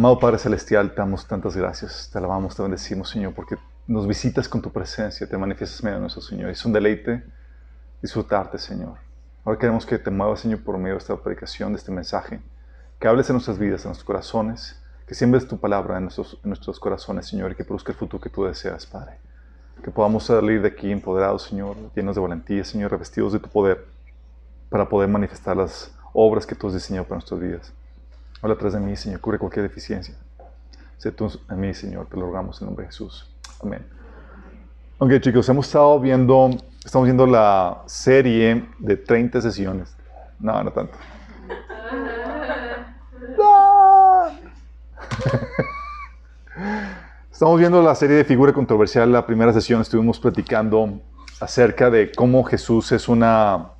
Amado Padre Celestial, damos tantas gracias, te alabamos, te bendecimos, Señor, porque nos visitas con tu presencia, te manifiestas medio de nuestro Señor. Es un deleite disfrutarte, Señor. Ahora queremos que te muevas, Señor, por medio de esta predicación, de este mensaje, que hables en nuestras vidas, en nuestros corazones, que siembres tu palabra en nuestros, en nuestros corazones, Señor, y que produzca el fruto que tú deseas, Padre. Que podamos salir de aquí empoderados, Señor, llenos de valentía, Señor, revestidos de tu poder, para poder manifestar las obras que tú has diseñado para nuestras vidas. Habla atrás de mí, Señor, cubre cualquier deficiencia. Sé tú en mí, Señor, te lo rogamos en nombre de Jesús. Amén. Ok, chicos, hemos estado viendo, estamos viendo la serie de 30 sesiones. No, no tanto. Estamos viendo la serie de figura controversial. La primera sesión estuvimos platicando acerca de cómo Jesús es una,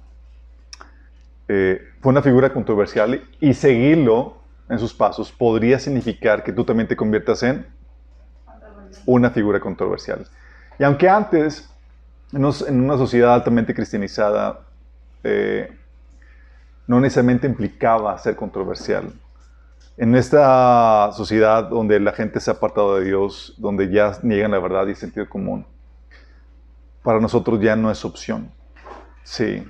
eh, fue una figura controversial y seguirlo en sus pasos podría significar que tú también te conviertas en una figura controversial. Y aunque antes, en una sociedad altamente cristianizada, eh, no necesariamente implicaba ser controversial. En esta sociedad donde la gente se ha apartado de Dios, donde ya niegan la verdad y el sentido común, para nosotros ya no es opción. Sí.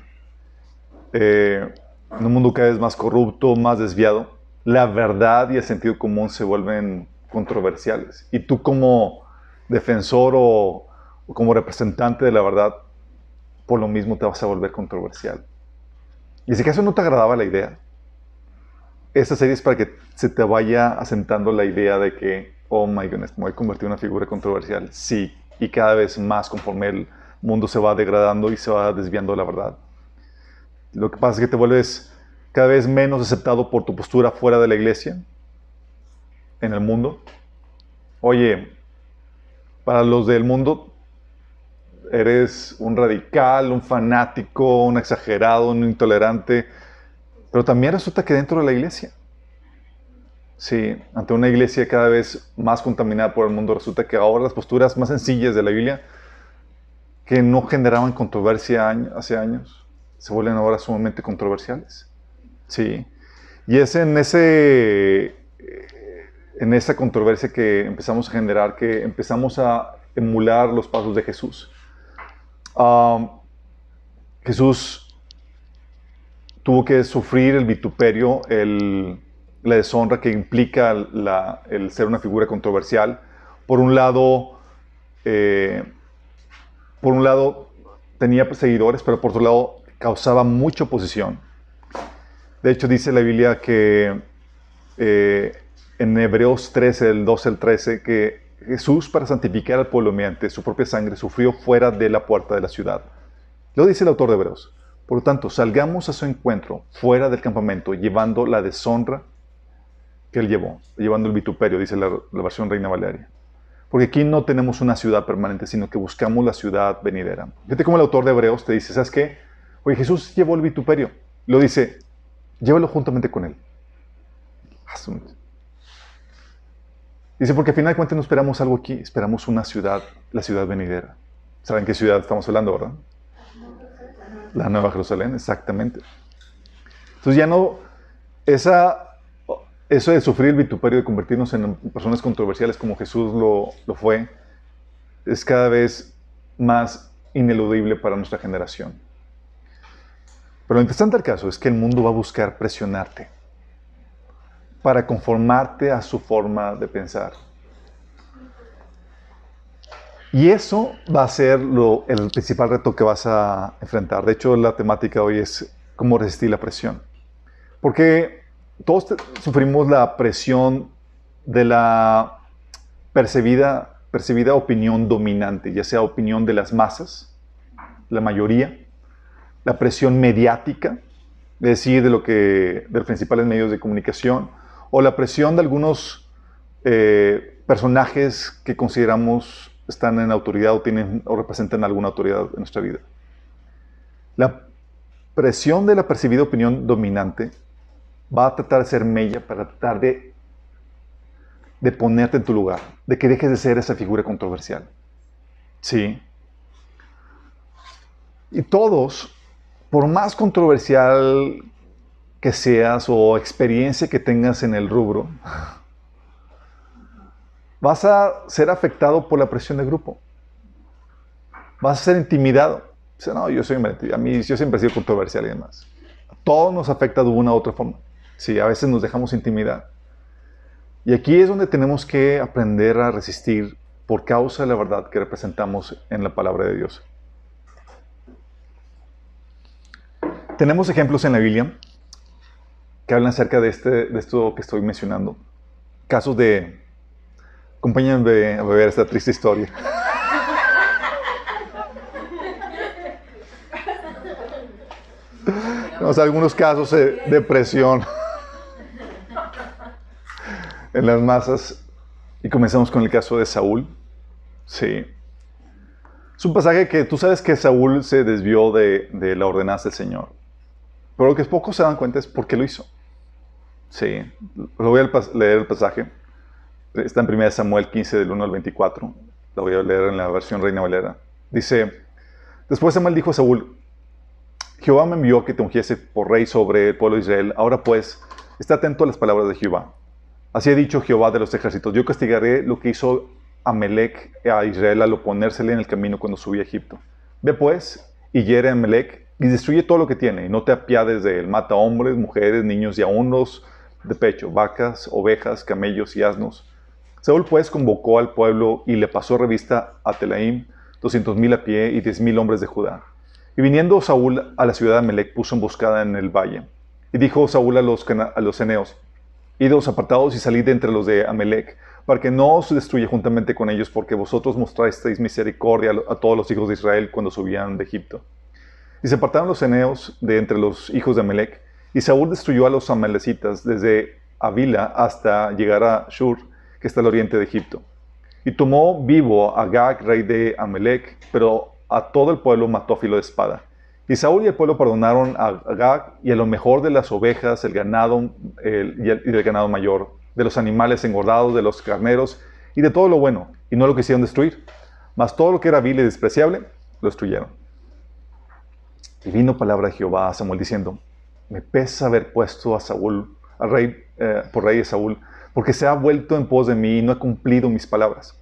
Eh, en un mundo cada vez más corrupto, más desviado, la verdad y el sentido común se vuelven controversiales. Y tú como defensor o, como representante de la verdad, por lo mismo te vas a volver controversial. Y si acaso no te agradaba la idea, esta serie es para que se te vaya asentando la idea de que, oh my goodness, me voy a convertir en una figura controversial. Sí, y cada vez más conforme el mundo se va degradando y se va desviando de la verdad. Lo que pasa es que te vuelves cada vez menos aceptado por tu postura fuera de la iglesia, en el mundo. Oye, para los del mundo, eres un radical, un fanático, un exagerado, un intolerante, pero también resulta que dentro de la iglesia, sí, ante una iglesia cada vez más contaminada por el mundo, resulta que ahora las posturas más sencillas de la Biblia, que no generaban controversia hace años, se vuelven ahora sumamente controversiales. Sí. Y es en ese eh, en esa controversia que empezamos a generar, que empezamos a emular los pasos de Jesús. Jesús tuvo que sufrir el vituperio, el- la deshonra que implica el ser una figura controversial. Por un lado, eh, por un lado tenía seguidores, pero por otro lado causaba mucha oposición. De hecho, dice la Biblia que eh, en Hebreos 13, del 12 al 13, que Jesús, para santificar al pueblo mediante su propia sangre, sufrió fuera de la puerta de la ciudad. Lo dice el autor de Hebreos. Por lo tanto, salgamos a su encuentro fuera del campamento, llevando la deshonra que él llevó, llevando el vituperio, dice la, la versión Reina Valeria. Porque aquí no tenemos una ciudad permanente, sino que buscamos la ciudad venidera. Fíjate cómo el autor de Hebreos te dice, ¿sabes qué? Oye, Jesús llevó el vituperio. Lo dice, llévalo juntamente con él. Dice, porque al final de cuentas no esperamos algo aquí, esperamos una ciudad, la ciudad venidera. ¿Saben qué ciudad estamos hablando, verdad? La Nueva Jerusalén, exactamente. Entonces ya no, esa, eso de sufrir el vituperio, de convertirnos en personas controversiales como Jesús lo, lo fue, es cada vez más ineludible para nuestra generación. Pero lo interesante del caso es que el mundo va a buscar presionarte para conformarte a su forma de pensar. Y eso va a ser lo, el principal reto que vas a enfrentar. De hecho, la temática hoy es cómo resistir la presión. Porque todos sufrimos la presión de la percibida, percibida opinión dominante, ya sea opinión de las masas, la mayoría, la presión mediática, es decir, de, lo que, de los principales medios de comunicación, o la presión de algunos eh, personajes que consideramos están en autoridad o, tienen, o representan alguna autoridad en nuestra vida. La presión de la percibida opinión dominante va a tratar de ser mella para tratar de, de ponerte en tu lugar, de que dejes de ser esa figura controversial. Sí. Y todos, por más controversial que seas o experiencia que tengas en el rubro, vas a ser afectado por la presión de grupo. Vas a ser intimidado. No, yo soy a mí yo siempre he sido controversial y demás. A todos nos afecta de una u otra forma. Sí, a veces nos dejamos intimidar. Y aquí es donde tenemos que aprender a resistir por causa de la verdad que representamos en la palabra de Dios. Tenemos ejemplos en la Biblia que hablan acerca de, este, de esto que estoy mencionando. Casos de... Acompáñenme a ver esta triste historia. Tenemos algunos casos de depresión en las masas. Y comenzamos con el caso de Saúl. Sí. Es un pasaje que tú sabes que Saúl se desvió de, de la ordenanza del Señor. Pero lo que pocos se dan cuenta es por qué lo hizo. Sí, lo voy a leer el pasaje. Está en 1 Samuel 15, del 1 al 24. Lo voy a leer en la versión Reina Valera. Dice, después Samuel dijo a Saúl, Jehová me envió que te ungiese por rey sobre el pueblo de Israel. Ahora pues, está atento a las palabras de Jehová. Así ha dicho Jehová de los ejércitos, yo castigaré lo que hizo Amelec a Israel al oponérsele en el camino cuando subí a Egipto. Ve pues y hiere a Amelec y destruye todo lo que tiene, y no te apiades de él. Mata hombres, mujeres, niños y aún los de pecho, vacas, ovejas, camellos y asnos. Saúl pues convocó al pueblo y le pasó revista a Telaim, doscientos mil a pie y diez mil hombres de Judá. Y viniendo Saúl a la ciudad de Amelec, puso emboscada en el valle. Y dijo Saúl a los, a los eneos, Idos apartados y salid de entre los de Amelec, para que no os destruya juntamente con ellos, porque vosotros mostrasteis misericordia a todos los hijos de Israel cuando subían de Egipto. Y se apartaron los eneos de entre los hijos de Amelec, y Saúl destruyó a los amalecitas desde Avila hasta llegar a Shur, que está al oriente de Egipto. Y tomó vivo a Gag, rey de Amelec, pero a todo el pueblo mató a filo de espada. Y Saúl y el pueblo perdonaron a Gag y a lo mejor de las ovejas, el ganado y, el, del ganado mayor, de los animales engordados, de los carneros y de todo lo bueno, y no lo quisieron destruir. Mas todo lo que era vil y despreciable, lo destruyeron. Y vino palabra de Jehová a Samuel diciendo, me pesa haber puesto a Saúl, al rey, eh, por rey de Saúl, porque se ha vuelto en pos de mí y no ha cumplido mis palabras.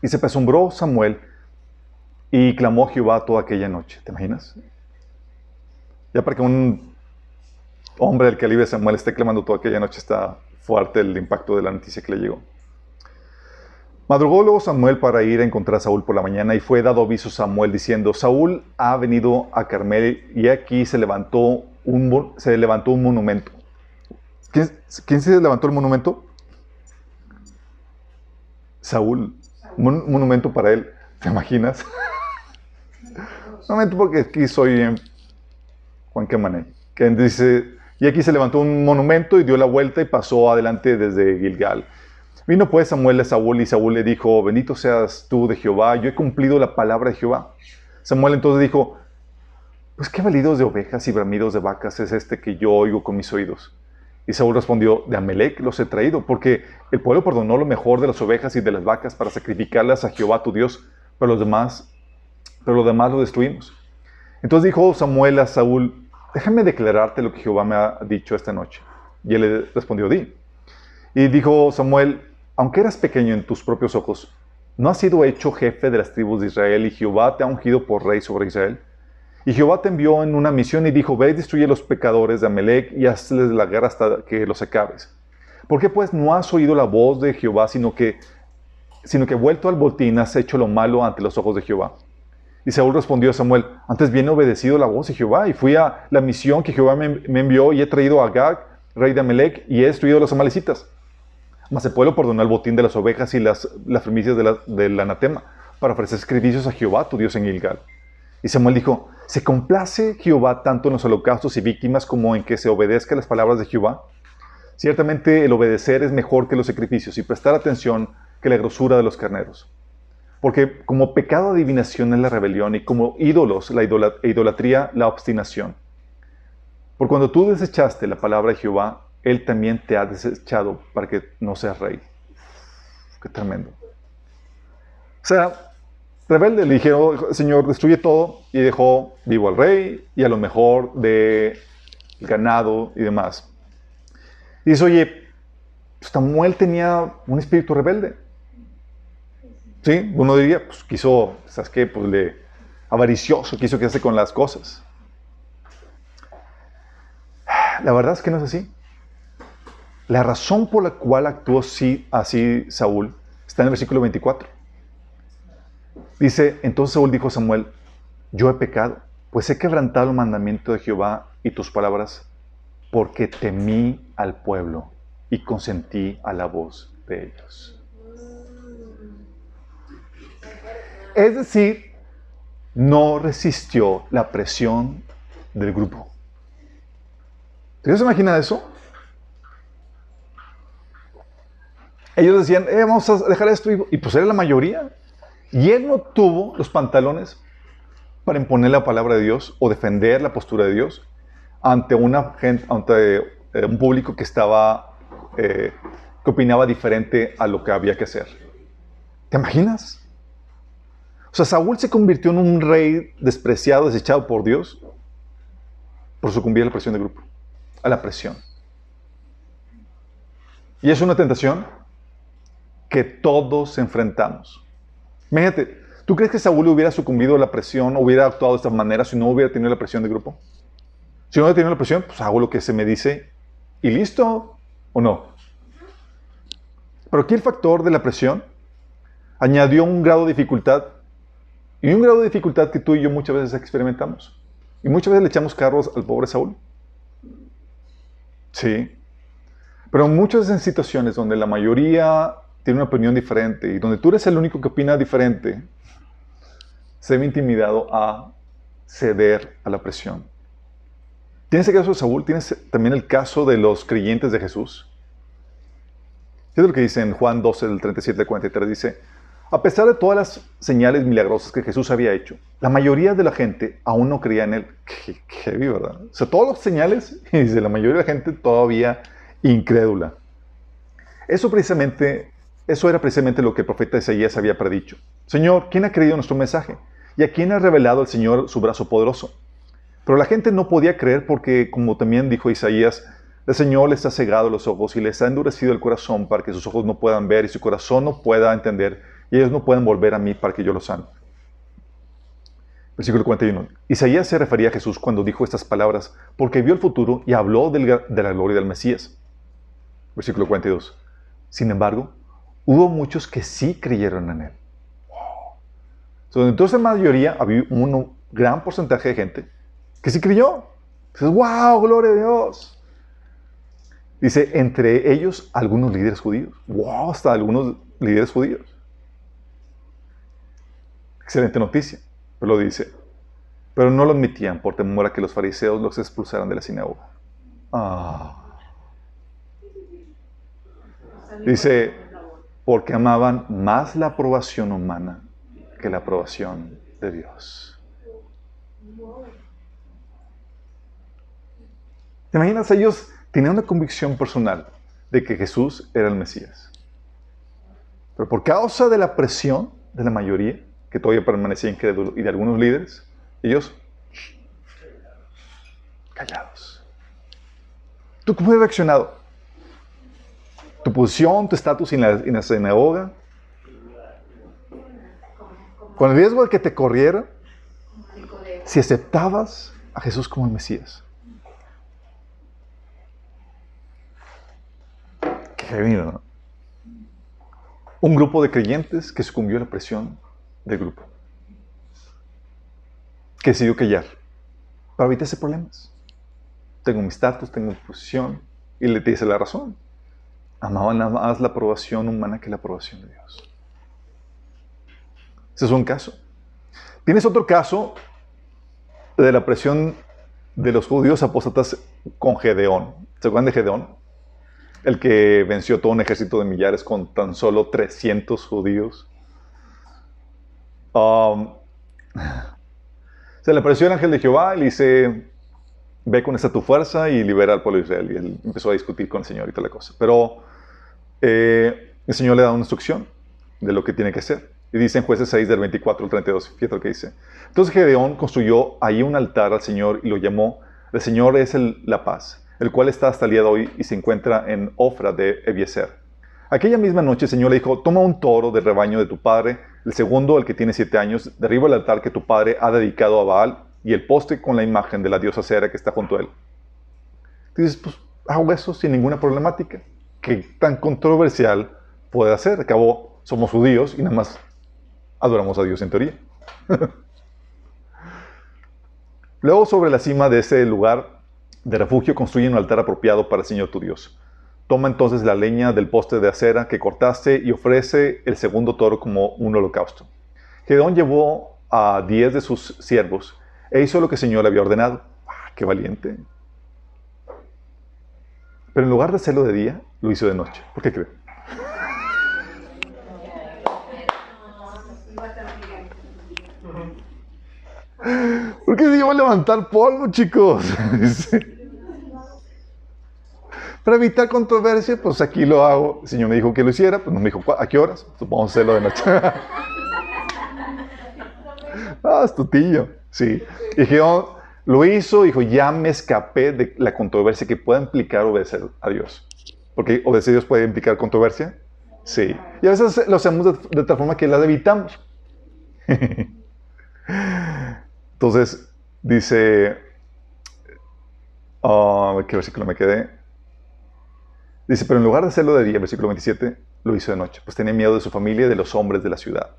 Y se pesumbró Samuel y clamó a Jehová toda aquella noche. ¿Te imaginas? Ya para que un hombre del calibre de Samuel esté clamando toda aquella noche está fuerte el impacto de la noticia que le llegó. Madrugó luego Samuel para ir a encontrar a Saúl por la mañana y fue dado aviso Samuel diciendo, Saúl ha venido a Carmel y aquí se levantó un, se levantó un monumento. ¿Quién, se levantó el monumento? Saúl. Un monumento para él. ¿Te imaginas? monumento porque aquí soy Juan Camané. Que dice, y aquí se levantó un monumento y dio la vuelta y pasó adelante desde Gilgal. Vino pues Samuel a Saúl y Saúl le dijo, bendito seas tú de Jehová, yo he cumplido la palabra de Jehová. Samuel entonces dijo, pues qué validos de ovejas y bramidos de vacas es este que yo oigo con mis oídos. Y Saúl respondió, de Amelec los he traído, porque el pueblo perdonó lo mejor de las ovejas y de las vacas para sacrificarlas a Jehová tu Dios, pero los demás, pero los demás lo destruimos. Entonces dijo Samuel a Saúl, déjame declararte lo que Jehová me ha dicho esta noche. Y él le respondió, di. Y dijo Samuel, aunque eras pequeño en tus propios ojos, ¿no has sido hecho jefe de las tribus de Israel y Jehová te ha ungido por rey sobre Israel? Y Jehová te envió en una misión y dijo, ve y destruye a los pecadores de Amelec y hazles la guerra hasta que los acabes. ¿Por qué pues no has oído la voz de Jehová, sino que, sino que vuelto al botín has hecho lo malo ante los ojos de Jehová? Y Saúl respondió a Samuel, antes bien he obedecido la voz de Jehová y fui a la misión que Jehová me, envió y he traído a Agag, rey de Amelec, y he destruido a los amalecitas. Mas el pueblo perdonó el botín de las ovejas y las, las primicias del anatema para ofrecer sacrificios a Jehová, tu Dios en Gilgal. Y Samuel dijo, ¿se complace Jehová tanto en los holocaustos y víctimas como en que se obedezca las palabras de Jehová? Ciertamente el obedecer es mejor que los sacrificios y prestar atención que la grosura de los carneros. Porque como pecado adivinación es la rebelión y como ídolos la idolatría la obstinación. Por cuando tú desechaste la palabra de Jehová, Él también te ha desechado para que no seas rey. Qué tremendo. O sea, rebelde le dijeron, Señor, destruye todo y dejó vivo al rey y a lo mejor de ganado y demás. Y dice, oye, Samuel tenía un espíritu rebelde. ¿Sí? Uno diría, pues quiso, ¿sabes qué? Pues le, avaricioso, quiso quedarse con las cosas. La verdad es que no es así. La razón por la cual actuó así, así Saúl está en el versículo 24. Dice, entonces Saúl dijo a Samuel, yo he pecado, pues he quebrantado el mandamiento de Jehová y tus palabras porque temí al pueblo y consentí a la voz de ellos. Es decir, no resistió la presión del grupo. ¿Te se imagina eso? Ellos decían, eh, vamos a dejar esto, y pues era la mayoría. Y él no tuvo los pantalones para imponer la palabra de Dios o defender la postura de Dios ante, una gente, ante eh, un público que estaba, eh, que opinaba diferente a lo que había que hacer. ¿Te imaginas? O sea, Saúl se convirtió en un rey despreciado, desechado por Dios, por sucumbir a la presión del grupo, a la presión. Y es una tentación que todos enfrentamos. Imagínate, ¿tú crees que Saúl hubiera sucumbido a la presión, hubiera actuado de esta manera si no hubiera tenido la presión del grupo? Si no tenido la presión, pues hago lo que se me dice y listo, ¿o no? Pero aquí el factor de la presión añadió un grado de dificultad y un grado de dificultad que tú y yo muchas veces experimentamos. Y muchas veces le echamos carros al pobre Saúl. Sí. Pero muchas en situaciones donde la mayoría tiene una opinión diferente y donde tú eres el único que opina diferente, se ve intimidado a ceder a la presión. Tienes el caso de Saúl, tienes también el caso de los creyentes de Jesús. Es lo que dice en Juan 12, del 37 al 43. Dice, a pesar de todas las señales milagrosas que Jesús había hecho, la mayoría de la gente aún no creía en él. Qué, qué ¿verdad? O sea, todas las señales, y dice, la mayoría de la gente todavía incrédula. Eso precisamente, eso era precisamente lo que el profeta Isaías había predicho. Señor, ¿quién ha creído nuestro mensaje? ¿Y a quién ha revelado el Señor su brazo poderoso? Pero la gente no podía creer porque, como también dijo Isaías, el Señor les ha cegado los ojos y les ha endurecido el corazón para que sus ojos no puedan ver y su corazón no pueda entender y ellos no puedan volver a mí para que yo los sane. Versículo 41. Isaías se refería a Jesús cuando dijo estas palabras porque vio el futuro y habló de la gloria del Mesías. Versículo 42. Sin embargo, hubo muchos que sí creyeron en él. Entonces, en mayoría había un gran porcentaje de gente que sí creyó. Dices, wow, gloria a Dios. Dice, entre ellos algunos líderes judíos. Wow, hasta algunos líderes judíos. Excelente noticia. Pero lo dice. Pero no lo admitían por temor a que los fariseos los expulsaran de la sinagoga. Ah. Dice, porque amaban más la aprobación humana que la aprobación de Dios. ¿Te imaginas? Ellos tenían una convicción personal de que Jesús era el Mesías. Pero por causa de la presión de la mayoría, que todavía permanecía incrédulo, y de algunos líderes, ellos callados. ¿Tú cómo has reaccionado? ¿Tu posición, tu estatus en la, sinagoga? Con el riesgo de que te corriera, si aceptabas a Jesús como el Mesías. heavy, ¿no? Un grupo de creyentes que sucumbió a la presión del grupo. Que decidió callar para evitarse problemas. Tengo mi estatus, tengo mi posición, y le dice la razón. Amaban más la aprobación humana que la aprobación de Dios. Ese es un caso. Tienes otro caso de la presión de los judíos apóstatas con Gedeón. ¿Se acuerdan de Gedeón? El que venció todo un ejército de millares con tan solo 300 judíos. Um, se le apareció el ángel de Jehová y le dice, ve con esta tu fuerza y libera al pueblo de Israel. Y él empezó a discutir con el Señor y toda la cosa. Pero eh, el Señor le da una instrucción de lo que tiene que hacer. Y dice en jueces 6 del 24 al 32, fíjate lo que dice. Entonces Gedeón construyó ahí un altar al Señor y lo llamó, el Señor es el, la paz, el cual está hasta el día de hoy y se encuentra en Ofra de Ebiezer. Aquella misma noche el Señor le dijo, toma un toro del rebaño de tu padre, el segundo, el que tiene siete años, derriba el altar que tu padre ha dedicado a Baal y el poste con la imagen de la diosa Cera que está junto a él. dices, pues hago eso sin ninguna problemática. ¿Qué tan controversial puede hacer? Acabó, somos judíos y nada más adoramos a Dios en teoría. Luego sobre la cima de ese lugar de refugio construye un altar apropiado para el Señor tu Dios. Toma entonces la leña del poste de acera que cortaste y ofrece el segundo toro como un holocausto. Gedeón llevó a diez de sus siervos e hizo lo que el Señor le había ordenado. ¡Ah, ¡Qué valiente! Pero en lugar de hacerlo de día, lo hizo de noche. ¿Por qué cree? ¿Por qué se iba a levantar polvo, chicos? Para evitar controversia, pues aquí lo hago. El Señor me dijo que lo hiciera, pues no me dijo a qué horas. Supongo hacerlo de noche. ah, astutillo. Sí. Y Jehová lo hizo, dijo, ya me escapé de la controversia que pueda implicar obedecer a Dios. Porque obedecer a Dios puede implicar controversia. Sí. Y a veces lo hacemos de, tal forma que la evitamos. Entonces, dice, uh, ¿qué versículo me quedé? Dice, pero en lugar de hacerlo de día, versículo 27, lo hizo de noche, pues tenía miedo de su familia y de los hombres de la ciudad.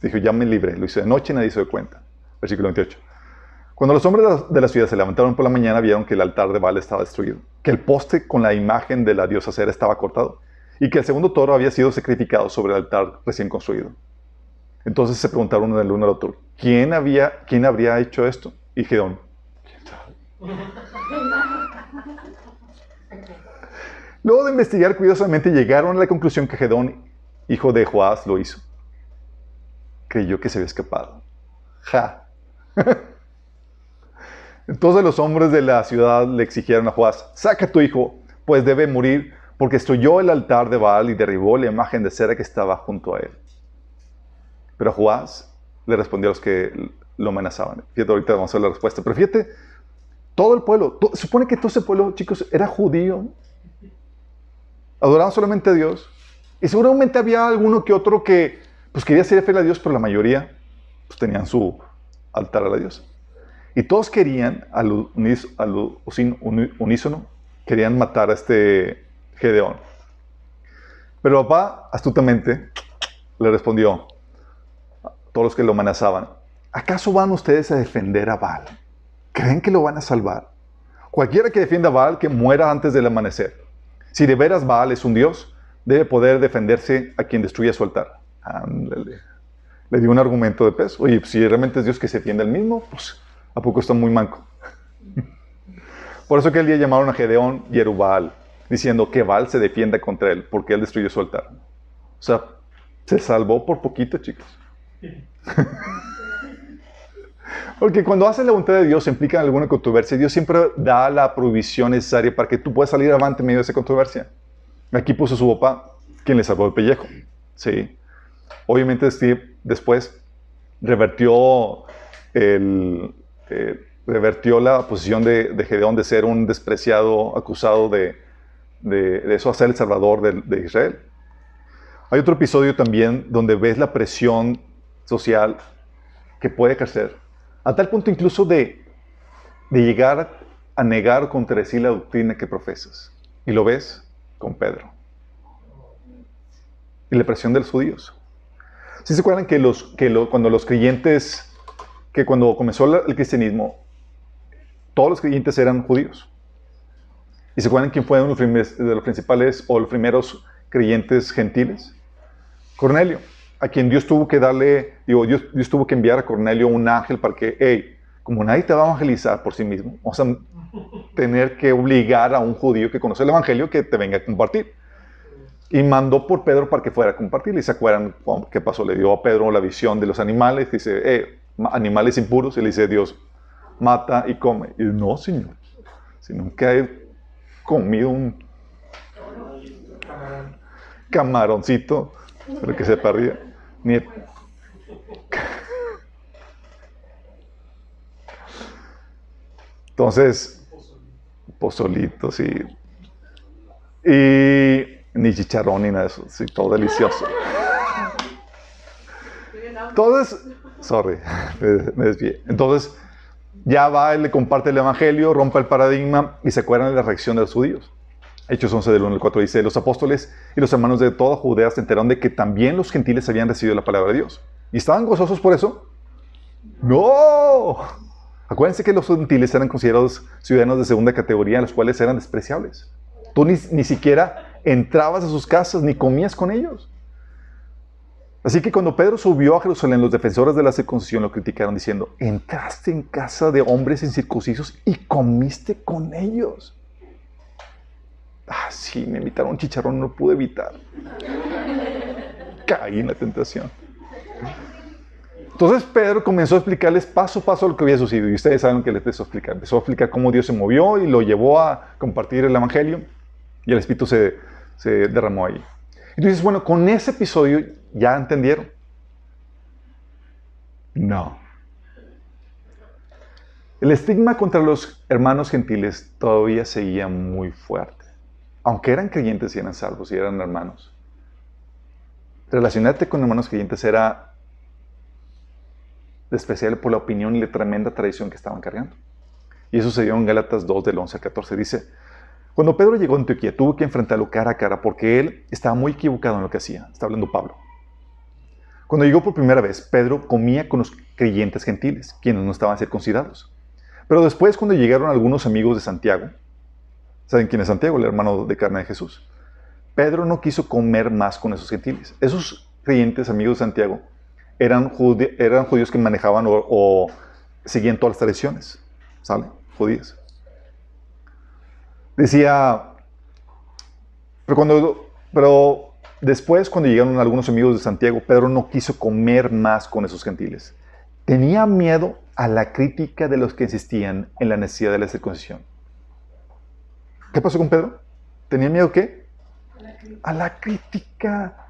Dijo, ya me libré, lo hizo de noche y nadie se dio cuenta. Versículo 28. Cuando los hombres de la ciudad se levantaron por la mañana, vieron que el altar de Baal estaba destruido, que el poste con la imagen de la diosa Cera estaba cortado y que el segundo toro había sido sacrificado sobre el altar recién construido. Entonces se preguntaron del uno al otro, ¿quién, había, quién habría hecho esto? Y Gedón, Luego de investigar cuidadosamente, llegaron a la conclusión que Gedón, hijo de Joás, lo hizo. Creyó que se había escapado. Ja. Entonces los hombres de la ciudad le exigieron a Joás, saca a tu hijo, pues debe morir, porque destruyó el altar de Baal y derribó la imagen de cera que estaba junto a él. Pero Joás le respondió a los que lo amenazaban. Fíjate, ahorita vamos a ver la respuesta. Pero fíjate, todo el pueblo, supone que todo ese pueblo, chicos, era judío. Adoraban solamente a Dios. Y seguramente había alguno que otro que pues, quería ser fiel a Dios, pero la mayoría pues, tenían su altar a la diosa. Y todos querían, al, unísono, querían matar a este Gedeón. Pero papá, astutamente, le respondió, todos los que lo amenazaban, ¿acaso van ustedes a defender a Baal? ¿Creen que lo van a salvar? Cualquiera que defienda a Baal, que muera antes del amanecer. Si de veras Baal es un dios, debe poder defenderse a quien destruya su altar. Le dio un argumento de peso. Oye, si realmente es Dios que se defiende el mismo, pues ¿a poco está muy manco? Por eso que el día llamaron a Gedeón Yerubal, diciendo que Baal se defienda contra él, porque él destruyó su altar. O sea, se salvó por poquito, chicos. Porque cuando haces la voluntad de Dios implica alguna controversia, Dios siempre da la provisión necesaria para que tú puedas salir avante en medio de esa controversia. Aquí puso su papá, quien le salvó el pellejo. Sí. Obviamente Steve después revertió, el, eh, revertió la posición de, Gedeón de ser un despreciado, acusado de, de, eso, a ser el salvador de, de Israel. Hay otro episodio también donde ves la presión social que puede ejercer, a tal punto incluso de, de llegar a negar contra sí la doctrina que profesas. Y lo ves con Pedro. y la presión de los judíos. ¿Sí se acuerdan que, los, que cuando los creyentes, que cuando comenzó el cristianismo, todos los creyentes eran judíos? ¿Y se acuerdan quién fue uno de los principales o los primeros creyentes gentiles? Cornelio, a quien Dios tuvo que darle, digo, Dios, Dios tuvo que enviar a Cornelio un ángel para que, hey, como nadie te va a evangelizar por sí mismo, vamos a tener que obligar a un judío que conoce el evangelio que te venga a compartir. Y mandó por Pedro para que fuera a compartir. Y se acuerdan qué pasó. Le dio a Pedro la visión de los animales. Dice, eh, animales impuros. Y le dice Dios, mata y come. Y no, Señor. Si nunca he comido un camaroncito, pero que se perdía. Ni Entonces, pozolitos y, y ni chicharrón ni nada de eso, sí, todo delicioso. Entonces, sorry, me, desvié. Entonces, ya va, él le comparte el evangelio, rompe el paradigma y se acuerdan de la reacción de los judíos. Hechos 11 del 1 al 4 dice, los apóstoles y los hermanos de toda Judea se enteraron de que también los gentiles habían recibido la palabra de Dios. ¿Y estaban gozosos por eso? No. Acuérdense que los gentiles eran considerados ciudadanos de segunda categoría, los cuales eran despreciables. Tú ni, siquiera entrabas a sus casas ni comías con ellos. Así que cuando Pedro subió a Jerusalén, los defensores de la circuncisión lo criticaron diciendo, entraste en casa de hombres incircuncisos y comiste con ellos. Ah, sí, me invitaron chicharrón, no pude evitar. Caí en la tentación. Entonces Pedro comenzó a explicarles paso a paso lo que había sucedido. Y ustedes saben que les empezó a explicar. Empezó a explicar cómo Dios se movió y lo llevó a compartir el Evangelio. Y el Espíritu se, se derramó ahí. Y tú dices, bueno, con ese episodio ya entendieron. No. El estigma contra los hermanos gentiles todavía seguía muy fuerte. Aunque eran creyentes y eran salvos y eran hermanos. Relacionarte con hermanos creyentes era especial por la opinión y la tremenda tradición que estaban cargando. Y eso se dio en Gálatas 2 del 11 al 14. Dice, cuando Pedro llegó a Antioquía tuvo que enfrentarlo cara a cara porque él estaba muy equivocado en lo que hacía. Está hablando Pablo. Cuando llegó por primera vez, Pedro comía con los creyentes gentiles, quienes no estaban circuncidados. Pero después, cuando llegaron algunos amigos de Santiago, ¿saben quién es Santiago? El hermano de carne de Jesús. Pedro no quiso comer más con esos gentiles. Esos creyentes amigos de Santiago eran, judíos que manejaban o, seguían todas las tradiciones, ¿sale? Judíos. Decía, pero, cuando, pero después cuando llegaron algunos amigos de Santiago, Pedro no quiso comer más con esos gentiles. Tenía miedo a la crítica de los que insistían en la necesidad de la circuncisión. ¿Qué pasó con Pedro? ¿Tenía miedo qué? A la crítica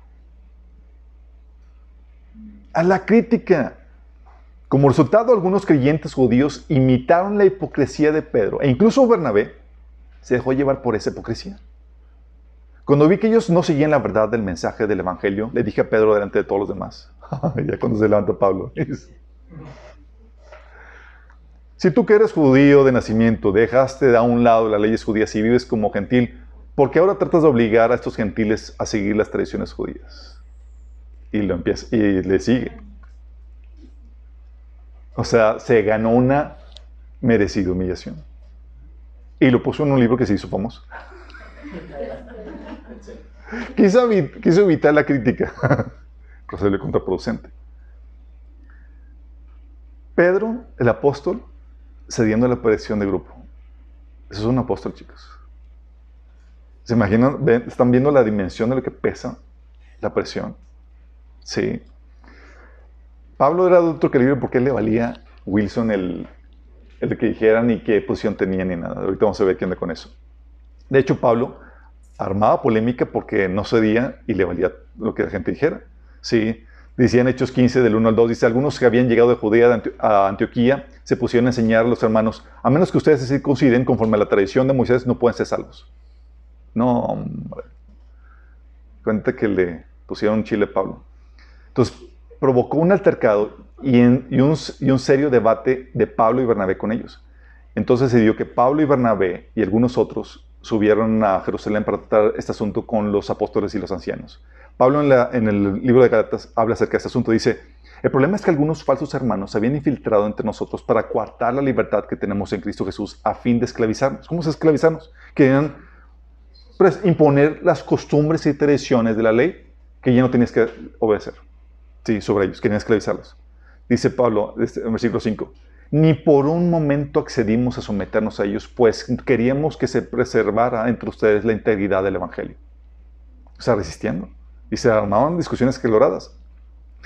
a la crítica. Como resultado, algunos creyentes judíos imitaron la hipocresía de Pedro e incluso Bernabé se dejó llevar por esa hipocresía. Cuando vi que ellos no seguían la verdad del mensaje del Evangelio, le dije a Pedro delante de todos los demás. ya cuando se levanta Pablo. si tú que eres judío de nacimiento, dejaste de a un lado las leyes judías y vives como gentil, ¿por qué ahora tratas de obligar a estos gentiles a seguir las tradiciones judías? y, lo empieza, y le sigue. O sea, se ganó una merecida humillación. Y lo puso en un libro que se hizo famoso. quiso, evitar la crítica, procede contraproducente. Pedro, el apóstol, cediendo a la presión de grupo. Eso es un apóstol, chicos. ¿Se imaginan? ¿Están viendo la dimensión de lo que pesa la presión? Sí. Pablo era de otro calibre porque él le valía Wilson el, el que dijera ni qué posición tenía ni nada. Ahorita vamos a ver qué onda con eso. De hecho, Pablo armaba polémica porque no cedía y le valía lo que la gente dijera. Sí. Decía Hechos 15, del 1 al 2, dice, algunos que habían llegado de Judea a Antioquía se pusieron a enseñar a los hermanos, a menos que ustedes se circunciden conforme a la tradición de Moisés, no pueden ser salvos. No, hombre. Cuenta que le pusieron chile a Pablo. Entonces, provocó un altercado y, un, serio debate de Pablo y Bernabé con ellos. Entonces se dio que Pablo y Bernabé y algunos otros subieron a Jerusalén para tratar este asunto con los apóstoles y los ancianos. Pablo en, la- en el libro de Galatas habla acerca de este asunto. Dice, el problema es que algunos falsos hermanos se habían infiltrado entre nosotros para coartar la libertad que tenemos en Cristo Jesús a fin de esclavizarnos. ¿Cómo es esclavizarnos? Querían pues, imponer las costumbres y tradiciones de la ley que ya no tenías que obedecer. Sí, sobre ellos, querían esclavizarlos. Dice Pablo este, en versículo 5, ni por un momento accedimos a someternos a ellos, pues queríamos que se preservara entre ustedes la integridad del Evangelio. O sea, resistiendo. Y se armaban discusiones caloradas.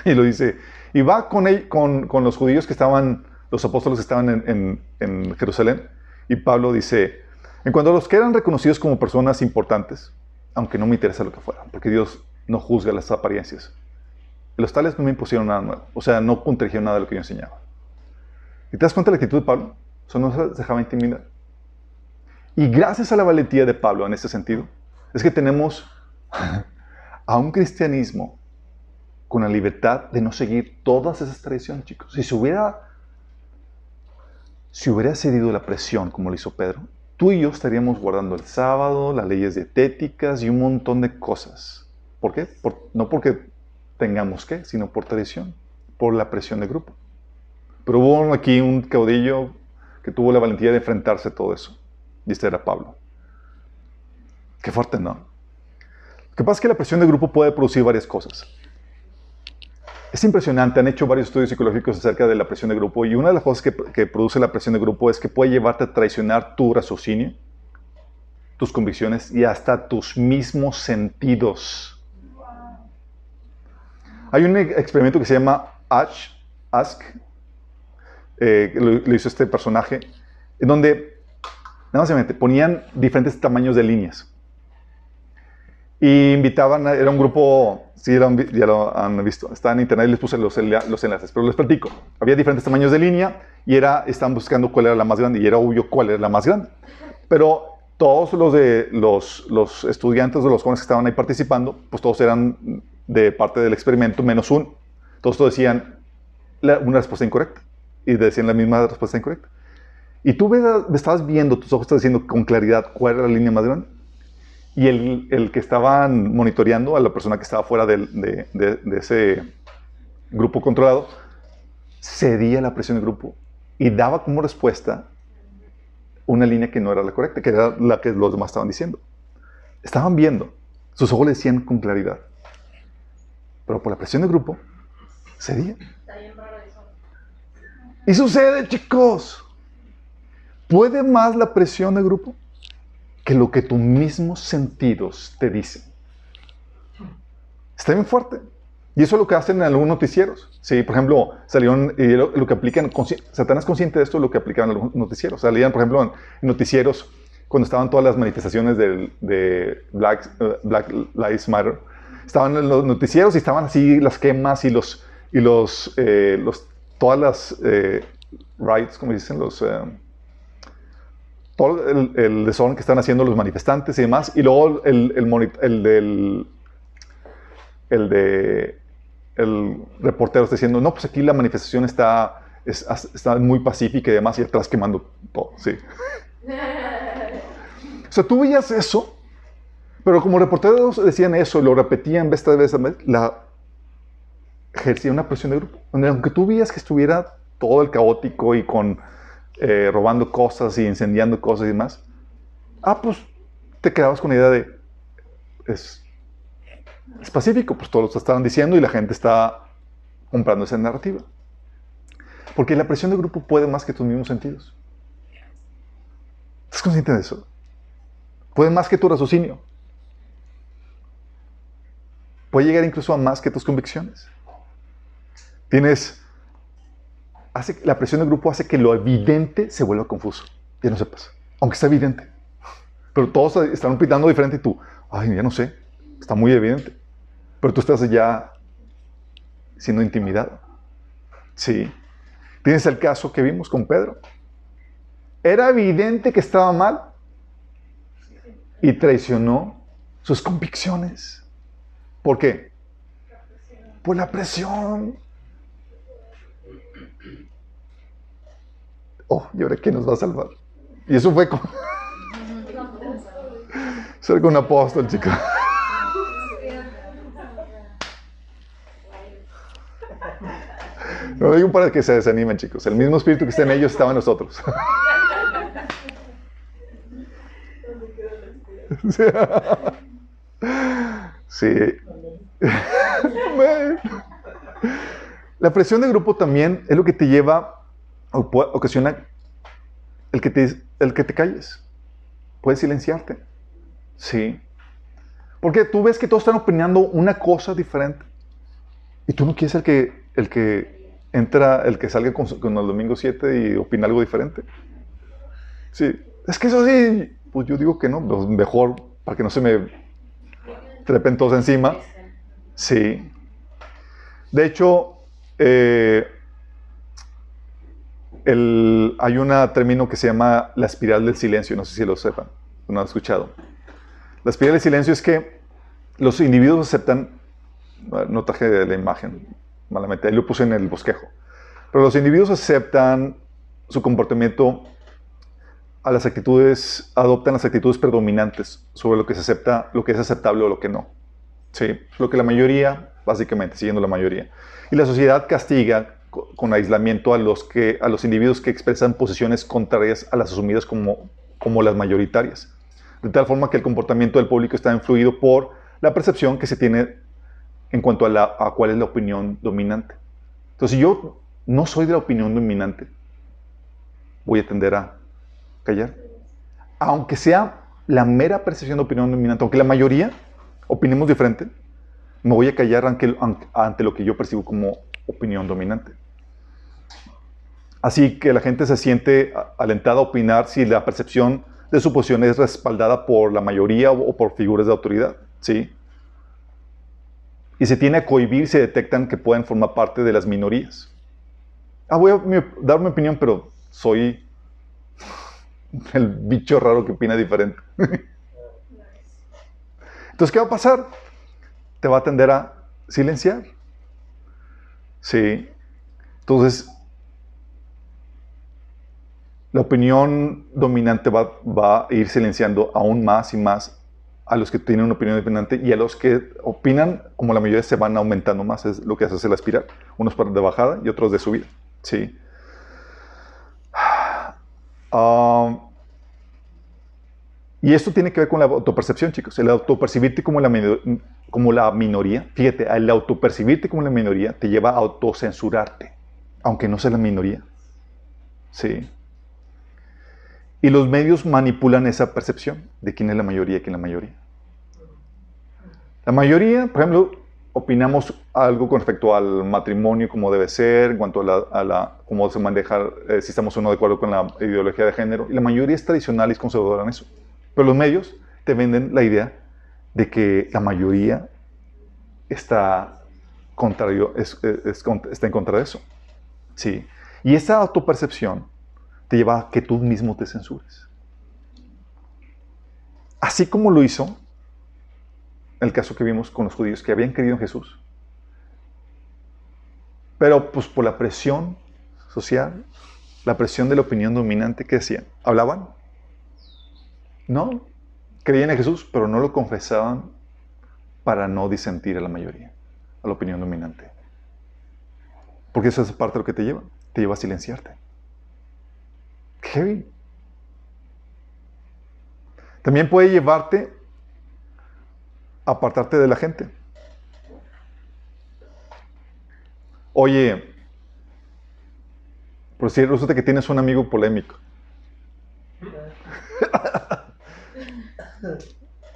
Y lo dice, y va con, él- con, con los judíos que estaban, los apóstoles que estaban en, en- en Jerusalén, y Pablo dice, en cuanto a los que eran reconocidos como personas importantes, aunque no me interesa lo que fueran, porque Dios no juzga las apariencias, los tales no me impusieron nada nuevo, o sea, no contradijeron nada de lo que yo enseñaba. ¿Y te das cuenta la actitud de Pablo? Eso no se dejaba intimidar. Y gracias a la valentía de Pablo en este sentido, es que tenemos a un cristianismo con la libertad de no seguir todas esas tradiciones, chicos. Si se hubiera, si hubiera cedido la presión como lo hizo Pedro, tú y yo estaríamos guardando el sábado, las leyes dietéticas y un montón de cosas. ¿Por qué? No porque tengamos que, sino por tradición, por la presión de grupo. Pero hubo aquí un caudillo que tuvo la valentía de enfrentarse a todo eso. Y este era Pablo. Qué fuerte, ¿no? Lo que pasa es que la presión de grupo puede producir varias cosas. Es impresionante, han hecho varios estudios psicológicos acerca de la presión de grupo y una de las cosas que, que produce la presión de grupo es que puede llevarte a traicionar tu raciocinio, tus convicciones y hasta tus mismos sentidos. Hay un experimento que se llama Ash, Ask, eh, lo, lo hizo este personaje, en donde nada más ponían diferentes tamaños de líneas. Y invitaban, a- era un grupo, sí, ya lo han visto, está en internet y les puse los, los enlaces, pero les platico. Había diferentes tamaños de línea y era, estaban buscando cuál era la más grande y era obvio cuál era la más grande. Pero todos los, de, los, los estudiantes de los jóvenes que estaban ahí participando, pues todos eran de parte del experimento menos uno. Todos todos decían una respuesta incorrecta y decían la misma respuesta incorrecta. Y tú ves- estabas viendo, tus ojos están diciendo con claridad cuál era la línea más grande. Y el, el que estaban monitoreando a la persona que estaba fuera del- de, de- de ese grupo controlado, cedía la presión del grupo y daba como respuesta una línea que no era la correcta, que era la que los demás estaban diciendo. Estaban viendo, sus ojos le decían con claridad. Pero por la presión del grupo, cedía. Y sucede, chicos. ¿Puede más la presión del grupo que lo que tus mismos sentidos te dicen? Está bien fuerte. Y eso es lo que hacen en algunos noticieros. Sí, por ejemplo, salieron, y lo, lo que aplican, Satanás consciente de esto, lo que aplicaban en algunos noticieros. Salían, por ejemplo, en, en noticieros, cuando estaban todas las manifestaciones del- de Black, eh, Black Lives Matter, estaban en los noticieros y estaban así las quemas y los, y los, eh, los todas las eh, riots, como dicen, los... eh, todo el, el desorden que están haciendo los manifestantes y demás, y luego el, el, el del el de el reportero está diciendo, no, pues aquí la manifestación está, es- está muy pacífica y demás, y atrás quemando todo, sí. O sea, tú veías eso, pero como reporteros decían eso, lo repetían vez tras vez, la ejercía una presión de grupo. Aunque tú veías que estuviera todo el caótico y con eh, robando cosas y incendiando cosas y demás, ah, pues te quedabas con la idea de es, es pacífico, pues todos lo estaban diciendo y la gente está comprando esa narrativa. Porque la presión de grupo puede más que tus mismos sentidos. ¿Estás consciente de eso? Puede más que tu raciocinio. Puede llegar incluso a más que tus convicciones. Tienes. Hace, la presión del grupo hace que lo evidente se vuelva confuso. Ya no sepas. Aunque está evidente. Pero todos están opinando diferente y tú, ay, ya no sé. Está muy evidente. Pero tú estás ya siendo intimidado. Sí. Tienes el caso que vimos con Pedro. Era evidente que estaba mal y traicionó sus convicciones. ¿Por qué? Pues la presión. Oh, ¿y ahora qué nos va a salvar? Y eso fue con... Ser un apóstol, chico. No lo digo para que se desanimen, chicos. El mismo espíritu que está en ellos estaba en nosotros. Sí, la presión de grupo también es lo que te lleva o ocasiona el que te, el que te calles. Puedes silenciarte. Sí. Porque tú ves que todos están opinando una cosa diferente. Y tú no quieres el que, el que entra, el que salga con, el domingo 7 y opina algo diferente. Sí. Es que eso sí, pues yo digo que no, pues mejor para que no se me trepen todos encima. Sí. De hecho, eh, hay un término que se llama la espiral del silencio, no sé si lo sepan, no han escuchado. La espiral del silencio es que los individuos aceptan, no traje la imagen, malamente, lo puse en el bosquejo, pero los individuos aceptan su comportamiento a las actitudes, adoptan las actitudes predominantes sobre lo que se acepta, lo que es aceptable o lo que no. Sí, lo que la mayoría, básicamente, siguiendo la mayoría. Y la sociedad castiga con aislamiento a los, que, a los individuos que expresan posiciones contrarias a las asumidas como, como las mayoritarias. De tal forma que el comportamiento del público está influido por la percepción que se tiene en cuanto a, la, a cuál es la opinión dominante. Entonces, si yo no soy de la opinión dominante, voy a tender a callar. Aunque sea la mera percepción de opinión dominante, aunque la mayoría opinemos diferente, me voy a callar ante, lo que yo percibo como opinión dominante. Así que la gente se siente alentada a opinar si la percepción de su posición es respaldada por la mayoría o por figuras de autoridad. ¿sí? Y se tiene a cohibir si detectan que pueden formar parte de las minorías. Ah, voy a dar mi opinión, pero soy el bicho raro que opina diferente. Entonces, ¿qué va a pasar? Te va a tender a silenciar. Sí. Entonces, la opinión dominante va, a ir silenciando aún más y más a los que tienen una opinión dominante y a los que opinan, como la mayoría, se van aumentando más. Es lo que hace la espiral. Unos de bajada y otros de subida. Sí. Ah, y esto tiene que ver con la autopercepción, chicos. El autopercibirte como la, como la minoría, fíjate, el autopercibirte como la minoría te lleva a autocensurarte, aunque no sea la minoría. Sí. Y los medios manipulan esa percepción de quién es la mayoría y quién es la mayoría. La mayoría, por ejemplo, opinamos algo con respecto al matrimonio como debe ser, en cuanto a, la, cómo se maneja, eh, si estamos o no de acuerdo con la ideología de género. Y la mayoría es tradicional y es conservadora en eso. Pero los medios te venden la idea de que la mayoría está, en contra de eso. Sí. Y esa autopercepción te lleva a que tú mismo te censures. Así como lo hizo el caso que vimos con los judíos que habían creído en Jesús. Pero pues por la presión social, la presión de la opinión dominante que decían, hablaban. No, creían en Jesús, pero no lo confesaban para no disentir a la mayoría, a la opinión dominante. Porque eso es parte de lo que te lleva, te lleva a silenciarte. También puede llevarte apartarte de la gente. Oye, por si resulta que tienes un amigo polémico.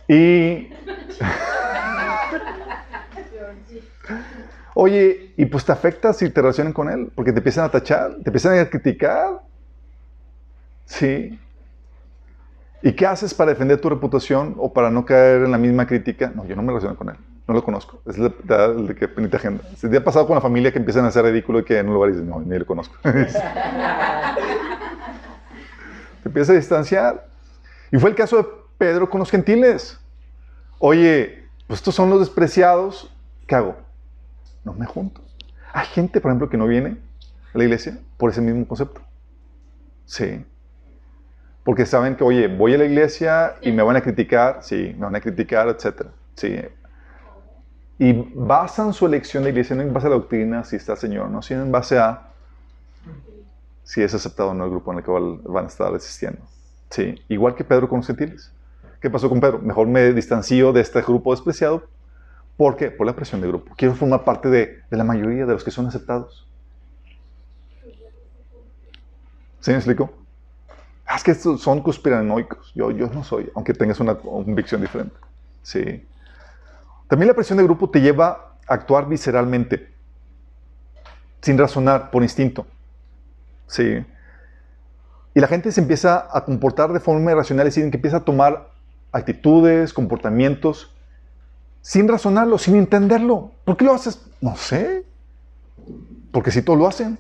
Y. Oye, y pues te afecta si te relacionan con él, porque te empiezan a tachar, te empiezan a criticar. Sí. ¿Y qué haces para defender tu reputación o para no caer en la misma crítica? No, yo no me relaciono con él. No lo conozco. Es el de que ni te agenda. Se te ha pasado con la familia que empiezan a hacer ridículo y que en un lugar dices, no, ni lo conozco. te empiezas a distanciar. Y fue el caso de Pedro con los gentiles. Oye, pues estos son los despreciados. ¿Qué hago? No me junto. Hay gente, por ejemplo, que no viene a la iglesia por ese mismo concepto. Sí. Porque saben que, oye, voy a la iglesia y me van a criticar, sí, me van a criticar, etc. Sí. y basan su elección de iglesia no en base a la doctrina, si está el Señor, no, sino en base a si es aceptado o no el grupo en el que van a estar asistiendo. Sí, igual que Pedro con los gentiles. ¿Qué pasó con Pedro? Mejor me distancio de este grupo despreciado. ¿Por qué? Por la presión de grupo. Quiero formar parte de, la mayoría de los que son aceptados. ¿Sí me explico? Ah, es que estos son conspiranoicos. Yo, yo no soy, aunque tengas una convicción diferente. Sí. También la presión de grupo te lleva a actuar visceralmente, sin razonar, por instinto. Sí. Y la gente se empieza a comportar de forma irracional, es decir, que empieza a tomar actitudes, comportamientos, sin razonarlo, sin entenderlo. ¿Por qué lo haces? No sé. Porque si todos lo hacen.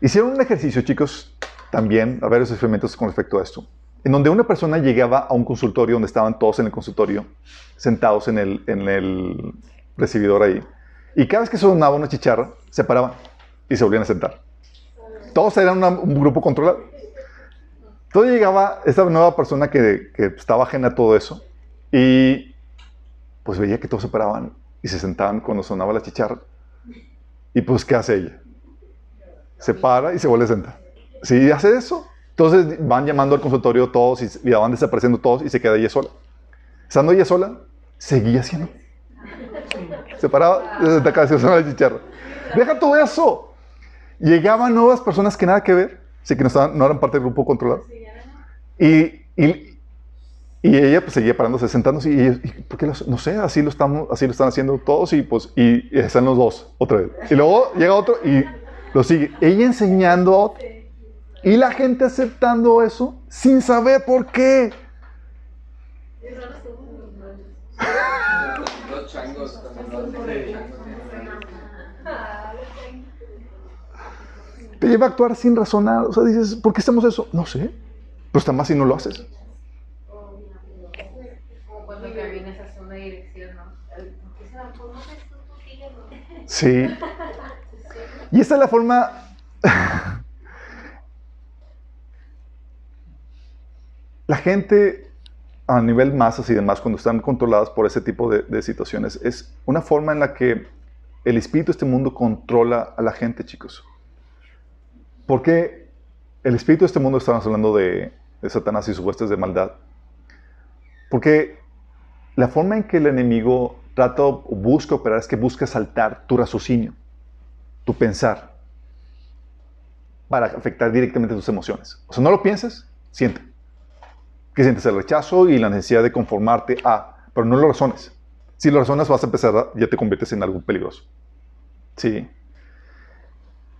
Hicieron un ejercicio, chicos, también, a varios experimentos con respecto a esto, en donde una persona llegaba a un consultorio donde estaban todos en el consultorio, sentados en el, en el recibidor ahí, y cada vez que sonaba una chicharra, se paraban y se volvían a sentar. Todos eran un grupo controlado. Entonces llegaba esta nueva persona que, estaba ajena a todo eso y pues veía que todos se paraban y se sentaban cuando sonaba la chicharra. Y pues, ¿qué hace ella? Se para y se vuelve a sentar. Si hace eso, entonces van llamando al consultorio todos y, van desapareciendo todos y se queda ella sola. Estando ella sola, seguía haciendo. Se paraba desde acá, se sonaba la chicharra. Deja todo eso. Llegaban nuevas personas que nada que ver, sí que no eran parte del grupo controlado. Y, y, ella pues seguía parándose, sentándose y, y ¿por qué no sé, así lo, estamos, así lo están haciendo todos y pues y, están los dos otra vez. Y luego llega otro y lo sigue. Ella enseñando. Y la gente aceptando eso sin saber por qué. Te lleva a actuar sin razonar. O sea, dices, ¿por qué hacemos eso? No sé. Pero está más si no lo haces. Sí. Y esta es la forma... la gente a nivel masas y demás, cuando están controladas por ese tipo de, de, situaciones, es una forma en la que el espíritu de este mundo controla a la gente, chicos. Porque el espíritu de este mundo, estamos hablando de de Satanás y sus huestes de maldad. Porque la forma en que el enemigo trata o busca operar es que busca saltar tu raciocinio, tu pensar, para afectar directamente tus emociones. O sea, no lo pienses, siente. Que sientes el rechazo y la necesidad de conformarte a, pero no lo razones. Si lo razonas vas a empezar, ya te conviertes en algo peligroso. Sí.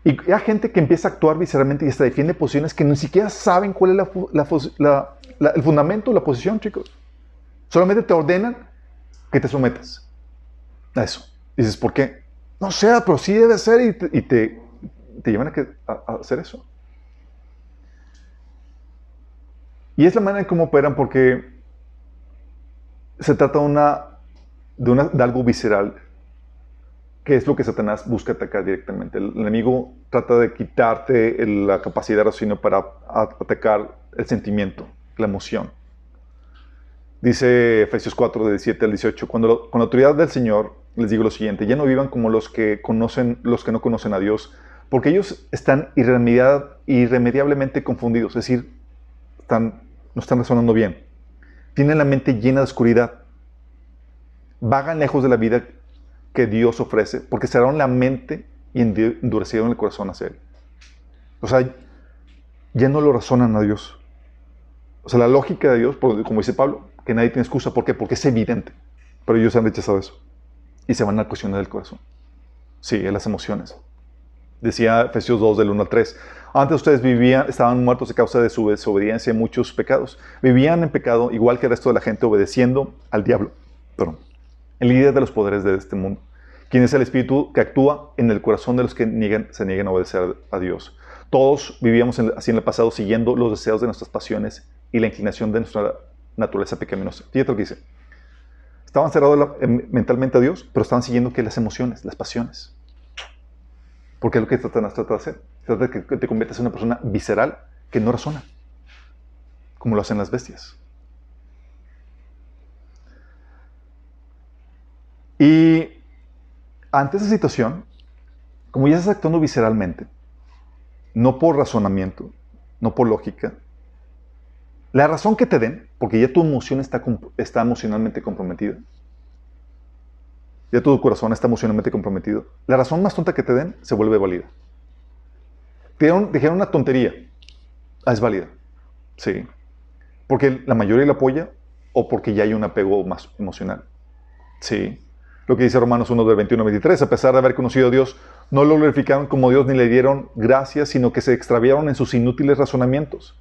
Y hay gente que empieza a actuar visceralmente y hasta defiende posiciones que ni siquiera saben cuál es el fundamento la posición, chicos. Solamente te ordenan que te sometas a eso. dices, ¿por qué? No sé, pero sí debe ser y te, llevan a, a, hacer eso. Y es la manera en cómo operan porque se trata una, de, una, de algo visceral ¿Qué es lo que Satanás busca atacar directamente? El enemigo trata de quitarte la capacidad de raciocinio para atacar el sentimiento, la emoción. Dice Efesios 4, de 17 al 18, cuando con la autoridad del Señor les digo lo siguiente, ya no vivan como los que, conocen, los que no conocen a Dios, porque ellos están irremediablemente confundidos, es decir, no están razonando bien. Tienen la mente llena de oscuridad. Vagan lejos de la vida que Dios ofrece, porque cerraron la mente y endurecieron el corazón hacia Él. O sea, ya no lo razonan a Dios. O sea, la lógica de Dios, como dice Pablo, que nadie tiene excusa. ¿Por qué? Porque es evidente. Pero ellos han rechazado eso. Y se van a cuestionar del corazón. Sí, las emociones. Decía Efesios 2, del 1 al 3. Antes ustedes vivían, estaban muertos a causa de su desobediencia y muchos pecados. Vivían en pecado igual que el resto de la gente, obedeciendo al diablo. Perdón el líder de los poderes de este mundo, quien es el espíritu que actúa en el corazón de los que se niegan a obedecer a Dios. Todos vivíamos así en el pasado siguiendo los deseos de nuestras pasiones y la inclinación de nuestra naturaleza pecaminosa. Fíjate lo que dice. Estaban cerrados mentalmente a Dios, pero estaban siguiendo que las emociones, las pasiones. Porque es lo que Satanás trata de hacer. Trata de que te conviertas en una persona visceral que no razona, como lo hacen las bestias. Y ante esa situación, como ya estás actuando visceralmente, no por razonamiento, no por lógica, la razón que te den, porque ya tu emoción está, está emocionalmente comprometida, ya tu corazón está emocionalmente comprometido, la razón más tonta que te den se vuelve válida. Te dijeron una tontería, ah, es válida, sí, porque la mayoría la apoya o porque ya hay un apego más emocional, sí. Lo que dice Romanos 1 del 21 al 23, a pesar de haber conocido a Dios, no lo glorificaron como Dios ni le dieron gracias, sino que se extraviaron en sus inútiles razonamientos.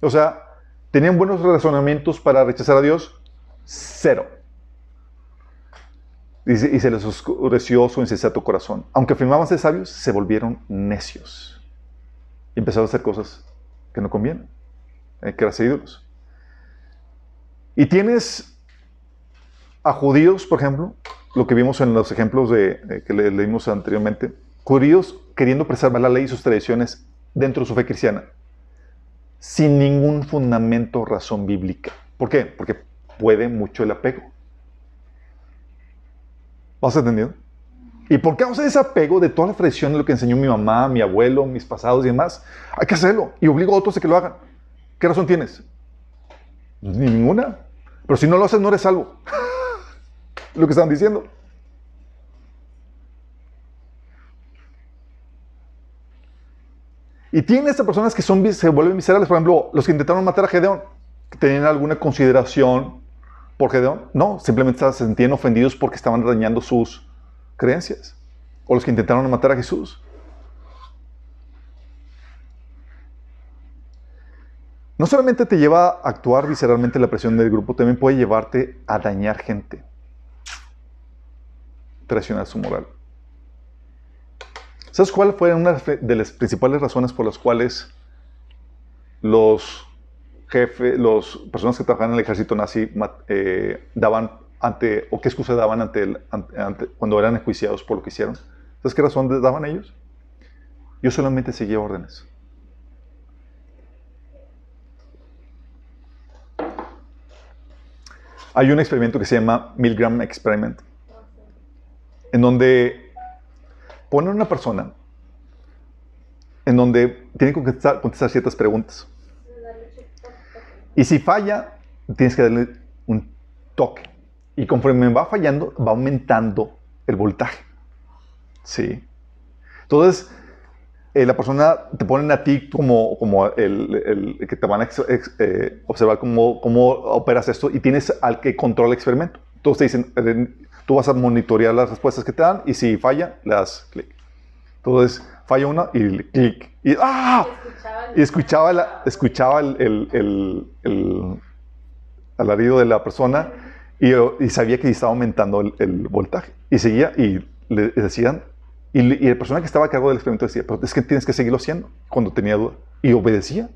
O sea, ¿tenían buenos razonamientos para rechazar a Dios? Cero. Y se, les oscureció su insensato corazón. Aunque afirmaban ser sabios, se volvieron necios. Y empezaron a hacer cosas que no convienen, hay que eran ídolos. Y tienes a judíos, por ejemplo, lo que vimos en los ejemplos de, que leímos anteriormente, judíos queriendo preservar la ley y sus tradiciones dentro de su fe cristiana, sin ningún fundamento, razón bíblica. ¿Por qué? Porque puede mucho el apego. ¿Vas entendiendo? ¿Y por causa ese apego de toda la tradición de lo que enseñó mi mamá, mi abuelo, mis pasados y demás? Hay que hacerlo y obligo a otros a que lo hagan. ¿Qué razón tienes? Ninguna. Pero si no lo haces, no eres salvo lo que están diciendo. Y tiene estas personas que son, se vuelven miserables. Por ejemplo, los que intentaron matar a Gedeón, tenían alguna consideración por Gedeón. No, simplemente se sentían ofendidos porque estaban dañando sus creencias. O los que intentaron matar a Jesús. No solamente te lleva a actuar visceralmente la presión del grupo, también puede llevarte a dañar gente traicionar su moral. ¿Sabes cuál fue una de las principales razones por las cuales los jefes, las personas que trabajaban en el ejército nazi eh, daban ante, o qué excusa daban ante, cuando eran enjuiciados por lo que hicieron? ¿Sabes qué razón daban ellos? Yo solamente seguía órdenes. Hay un experimento que se llama Milgram Experiment en donde ponen una persona en donde tiene que contestar, ciertas preguntas. Y si falla, tienes que darle un toque. Y conforme va fallando, va aumentando el voltaje. ¿Sí? Entonces, eh, la persona te ponen a ti como, como el, que te van a eh, observar cómo, cómo operas esto y tienes al que controla el experimento. Entonces te dicen, Tú vas a monitorear las respuestas que te dan y si falla, le das clic. Entonces, falla una y clic. Y, ¡ah! y escuchaba, la, escuchaba el, el, el, alarido de la persona y, y, sabía que estaba aumentando el, voltaje. Y seguía y le decían, y, y, la persona que estaba a cargo del experimento decía, pero es que tienes que seguirlo haciendo cuando tenía duda. Y obedecía.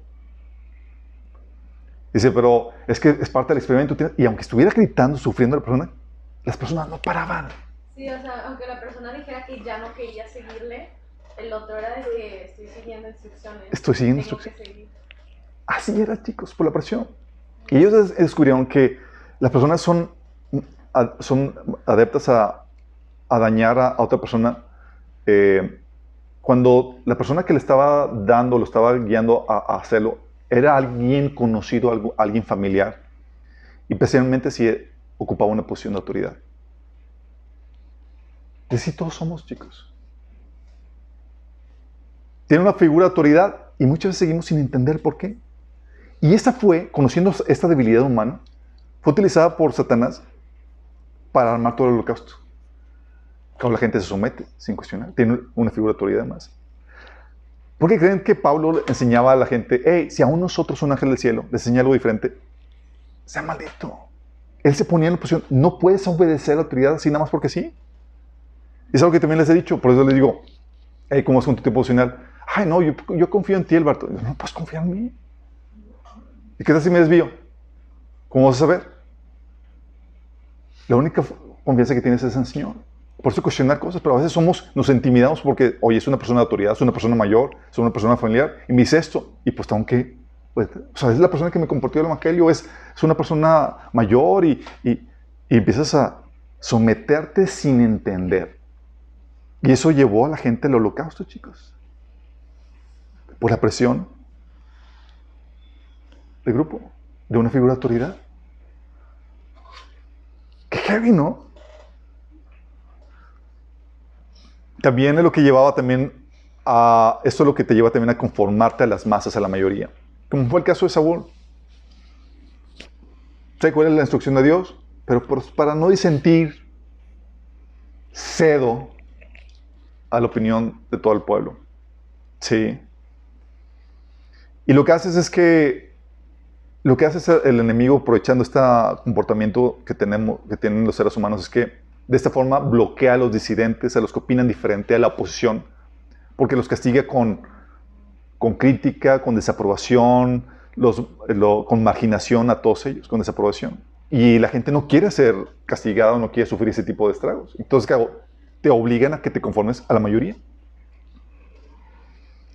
Dice, pero es que es parte del experimento. Y aunque estuviera gritando, sufriendo la persona, las personas no paraban. Sí, o sea, aunque la persona dijera que ya no quería seguirle, el otro era de que estoy siguiendo instrucciones. Estoy siguiendo instrucciones. Así era, chicos, por la presión. Y ellos descubrieron que las personas son, son adeptas a, a dañar a, otra persona eh, cuando la persona que le estaba dando, lo estaba guiando a, a hacerlo, era alguien conocido, alguien familiar. Y especialmente si ocupaba una posición de autoridad. De sí todos somos, chicos. Tiene una figura de autoridad y muchas veces seguimos sin entender por qué. Y esta fue, conociendo esta debilidad humana, fue utilizada por Satanás para armar todo el holocausto. Cuando la gente se somete sin cuestionar, tiene una figura de autoridad más. ¿Por qué creen que Pablo enseñaba a la gente, hey, si aún nosotros un ángel del cielo les enseña algo diferente, sea maldito? Él se ponía en la posición, no puedes obedecer a la autoridad así nada más porque sí. Es algo que también les he dicho, por eso les digo, hey, ¿cómo es con tu tipo emocional? Ay, no, yo, yo confío en ti, Alberto. No puedes confiar en mí. ¿Y qué tal si me desvío? ¿Cómo vas a saber? La única confianza que tienes es en el Señor. Por eso cuestionar cosas, pero a veces somos, nos intimidamos porque, oye, es una persona de autoridad, es una persona mayor, es una persona familiar, y me dice esto, y pues tengo que pues, o sea, es la persona que me compartió el Evangelio, es, es una persona mayor y, y, empiezas a someterte sin entender. Y eso llevó a la gente al holocausto, chicos. Por la presión del grupo, de una figura de autoridad. Qué heavy, ¿no? También es lo que llevaba también a... Esto es lo que te lleva también a conformarte a las masas, a la mayoría. Como fue el caso de Saúl. ¿Sabes cuál es la instrucción de Dios? Pero para no disentir, cedo a la opinión de todo el pueblo. Sí. Y lo que haces es que lo que hace el enemigo aprovechando este comportamiento que tenemos que tienen los seres humanos es que de esta forma bloquea a los disidentes, a los que opinan diferente a la oposición, porque los castiga con, con crítica, con desaprobación, los, con marginación a todos ellos, con desaprobación. Y la gente no quiere ser castigada, no quiere sufrir ese tipo de estragos. Entonces, ¿qué? Te obligan a que te conformes a la mayoría.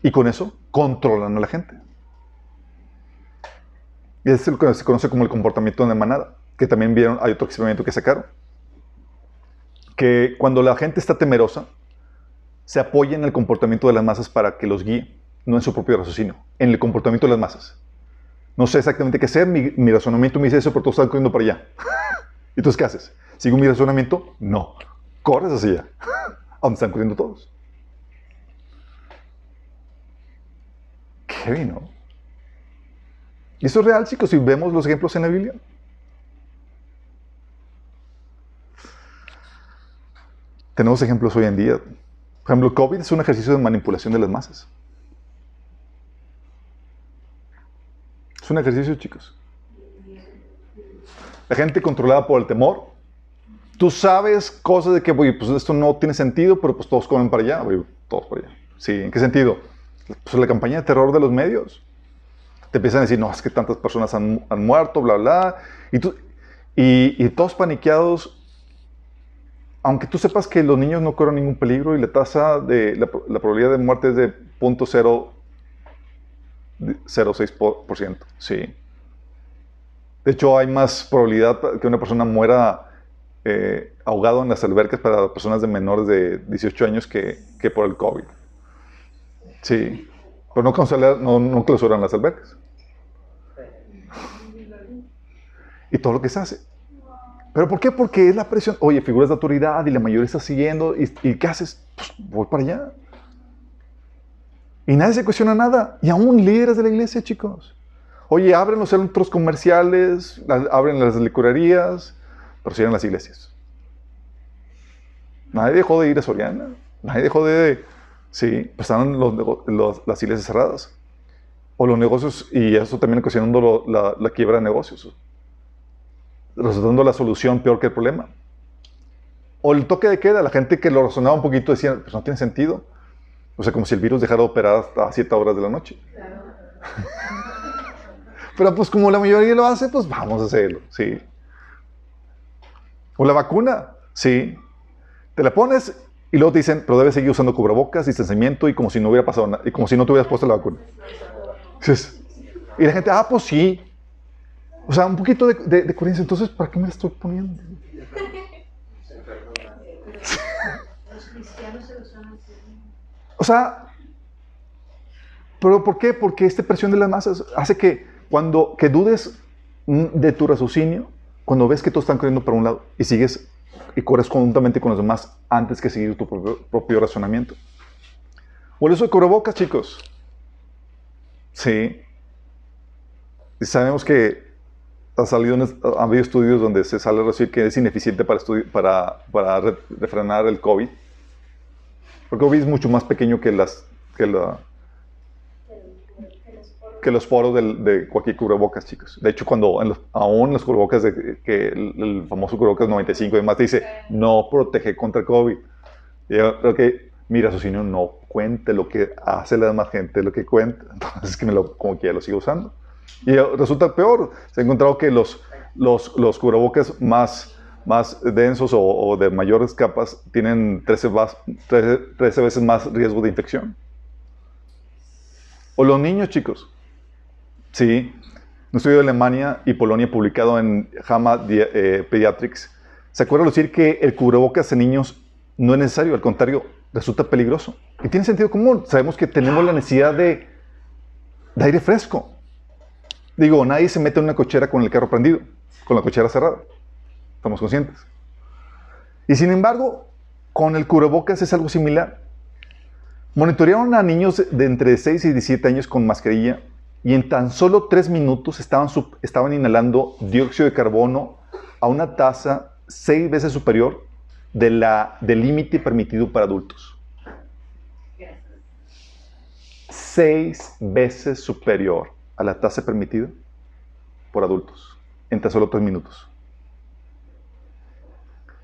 Y con eso controlan a la gente. Y es lo que se conoce como el comportamiento de manada, que también vieron, hay otro experimento que sacaron. Que cuando la gente está temerosa, se apoya en el comportamiento de las masas para que los guíe, no en su propio raciocinio, en el comportamiento de las masas. No sé exactamente qué hacer, mi, razonamiento me dice eso, pero todos están corriendo para allá. ¿Y entonces qué haces? ¿Sigo mi razonamiento? No. Corres hacia allá, a donde están corriendo todos. Qué ¿no? Y eso es real, chicos, si vemos los ejemplos en la Biblia. Tenemos ejemplos hoy en día. Por ejemplo, COVID es un ejercicio de manipulación de las masas. Un ejercicio, chicos. La gente controlada por el temor. Tú sabes cosas de que, pues esto no tiene sentido, pero pues todos comen para allá, todos para allá. Sí, ¿en qué sentido? Pues la campaña de terror de los medios. Te empiezan a decir, no, es que tantas personas han, muerto, bla, bla. Y, tú, y, todos paniqueados, aunque tú sepas que los niños no corren ningún peligro y la tasa de, la, la probabilidad de muerte es de 0.0 0,6%. Sí. De hecho, hay más probabilidad que una persona muera eh, ahogado en las albercas para personas de menores de 18 años que, que por el COVID. Sí. Pero no, no, no clausuran las albercas. Y todo lo que se hace. ¿Pero por qué? Porque es la presión. Oye, figuras de autoridad y la mayoría está siguiendo. ¿Y, y qué haces? Pues voy para allá. Y nadie se cuestiona nada. Y aún líderes de la iglesia, chicos. Oye, abren los centros comerciales, abren las licorerías, pero cierran las iglesias. Nadie dejó de ir a Soriana. Nadie dejó de... Sí, pues están las iglesias cerradas. O los negocios, y eso también ocasionando la, la quiebra de negocios. Resultando la solución peor que el problema. O el toque de queda, la gente que lo razonaba un poquito decía, pues no tiene sentido. O sea, como si el virus dejara de operar hasta 7 horas de la noche. Pero pues como la mayoría lo hace, pues vamos a hacerlo, sí. O la vacuna, sí. Te la pones y luego te dicen, pero debes seguir usando cubrebocas, distanciamiento y como si no hubiera pasado nada, y como si no te hubieras puesto la vacuna. y la gente, ah, pues sí. O sea, un poquito de, de, coherencia. Entonces, ¿para qué me la estoy poniendo? O sea, ¿pero por qué? Porque esta presión de las masas hace que cuando que dudes de tu raciocinio, cuando ves que todos están corriendo para un lado y sigues y corres conjuntamente con los demás antes que seguir tu propio, razonamiento. O el uso de cubrebocas, chicos. Sí. Y sabemos que ha salido, ha habido estudios donde se sale a decir que es ineficiente para, para, para refrenar el COVID porque COVID es mucho más pequeño que, las, que, la, que los poros de cualquier cubrebocas, chicos. De hecho, cuando aún los cubrebocas, de, que el, famoso cubrebocas 95 y demás, te dice, no protege contra el COVID. Y yo creo que mi no cuente lo que hace la demás gente, lo que cuenta. Entonces, que me lo, como que ya lo sigo usando. Y resulta peor. Se ha encontrado que los, los, los cubrebocas más más densos o, de mayores capas tienen 13, 13, veces más riesgo de infección. O los niños, chicos. Sí, un estudio de Alemania y Polonia publicado en JAMA eh, Pediatrics ¿Se acuerdan decir que el cubrebocas en niños no es necesario? Al contrario, resulta peligroso. Y tiene sentido común. Sabemos que tenemos la necesidad de, de aire fresco. Digo, nadie se mete en una cochera con el carro prendido, con la cochera cerrada. Estamos conscientes. Y sin embargo, con el cubrebocas es algo similar. Monitorearon a niños de entre 6 y 17 años con mascarilla y en tan solo 3 minutos estaban, estaban inhalando dióxido de carbono a una tasa 6 veces superior de la, del límite permitido para adultos. 6 veces superior a la tasa permitida por adultos en tan solo 3 minutos.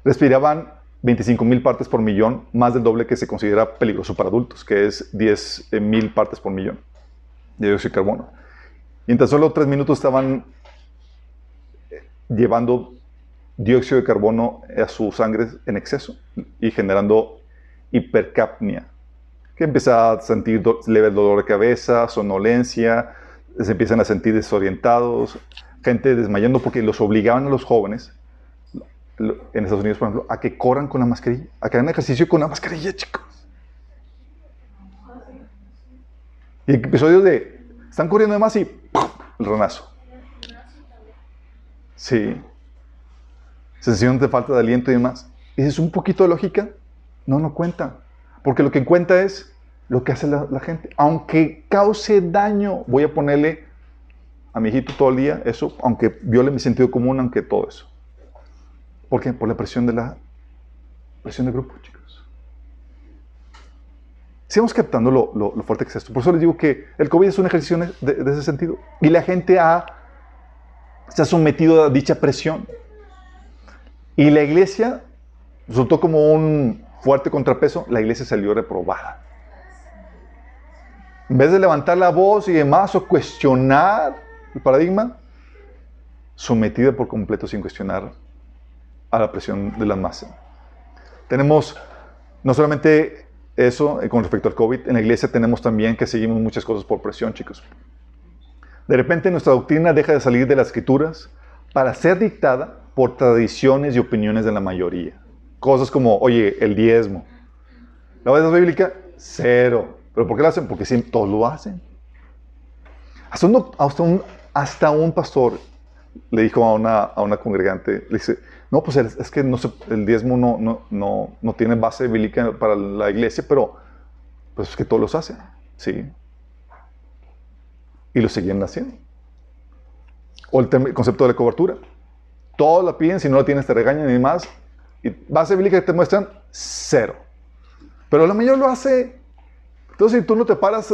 Respiraban 25 mil partes por millón, más del doble que se considera peligroso para adultos, que es 10 eh, mil partes por millón de dióxido de carbono. Y en tan solo tres minutos estaban eh, llevando dióxido de carbono a su sangre en exceso y generando hipercapnia, que empieza a sentir leve dolor de cabeza, sonolencia, se empiezan a sentir desorientados, gente desmayando porque los obligaban a los jóvenes en Estados Unidos, por ejemplo, a que corran con la mascarilla, a que hagan ejercicio con la mascarilla, chicos. Y episodios de, están corriendo de más y el ranazo. Sí. Sensación de falta de aliento y demás. Y es un poquito de lógica. No, no cuenta. Porque lo que cuenta es lo que hace la, la gente. Aunque cause daño, voy a ponerle a mi hijito todo el día eso, aunque viole mi sentido común, aunque todo eso. ¿Por qué? Por la presión de la presión de grupo, chicos. Sigamos captando lo, lo, fuerte que es esto. Por eso les digo que el COVID es un ejercicio de, ese sentido. Y la gente ha, se ha sometido a dicha presión. Y la iglesia resultó como un fuerte contrapeso. La iglesia salió reprobada. En vez de levantar la voz y demás o cuestionar el paradigma, sometida por completo sin cuestionar a la presión de la masa. Tenemos no solamente eso eh, con respecto al COVID, en la iglesia tenemos también que seguimos muchas cosas por presión, chicos. De repente nuestra doctrina deja de salir de las escrituras para ser dictada por tradiciones y opiniones de la mayoría. Cosas como, oye, el diezmo. ¿La verdad bíblica? Cero. ¿Pero por qué lo hacen? Porque sí, todos lo hacen. Hasta, hasta, un, hasta un pastor le dijo a una, a una congregante, le dice, no, pues es que el diezmo no, tiene base bíblica para la iglesia, pero pues es que todos los hacen, ¿sí? Y lo siguen haciendo. O el, concepto de la cobertura. Todos la piden, si no la tienes te regañan y más. Y base bíblica que te muestran, cero. Pero la mayoría lo hace. Entonces, si tú no te paras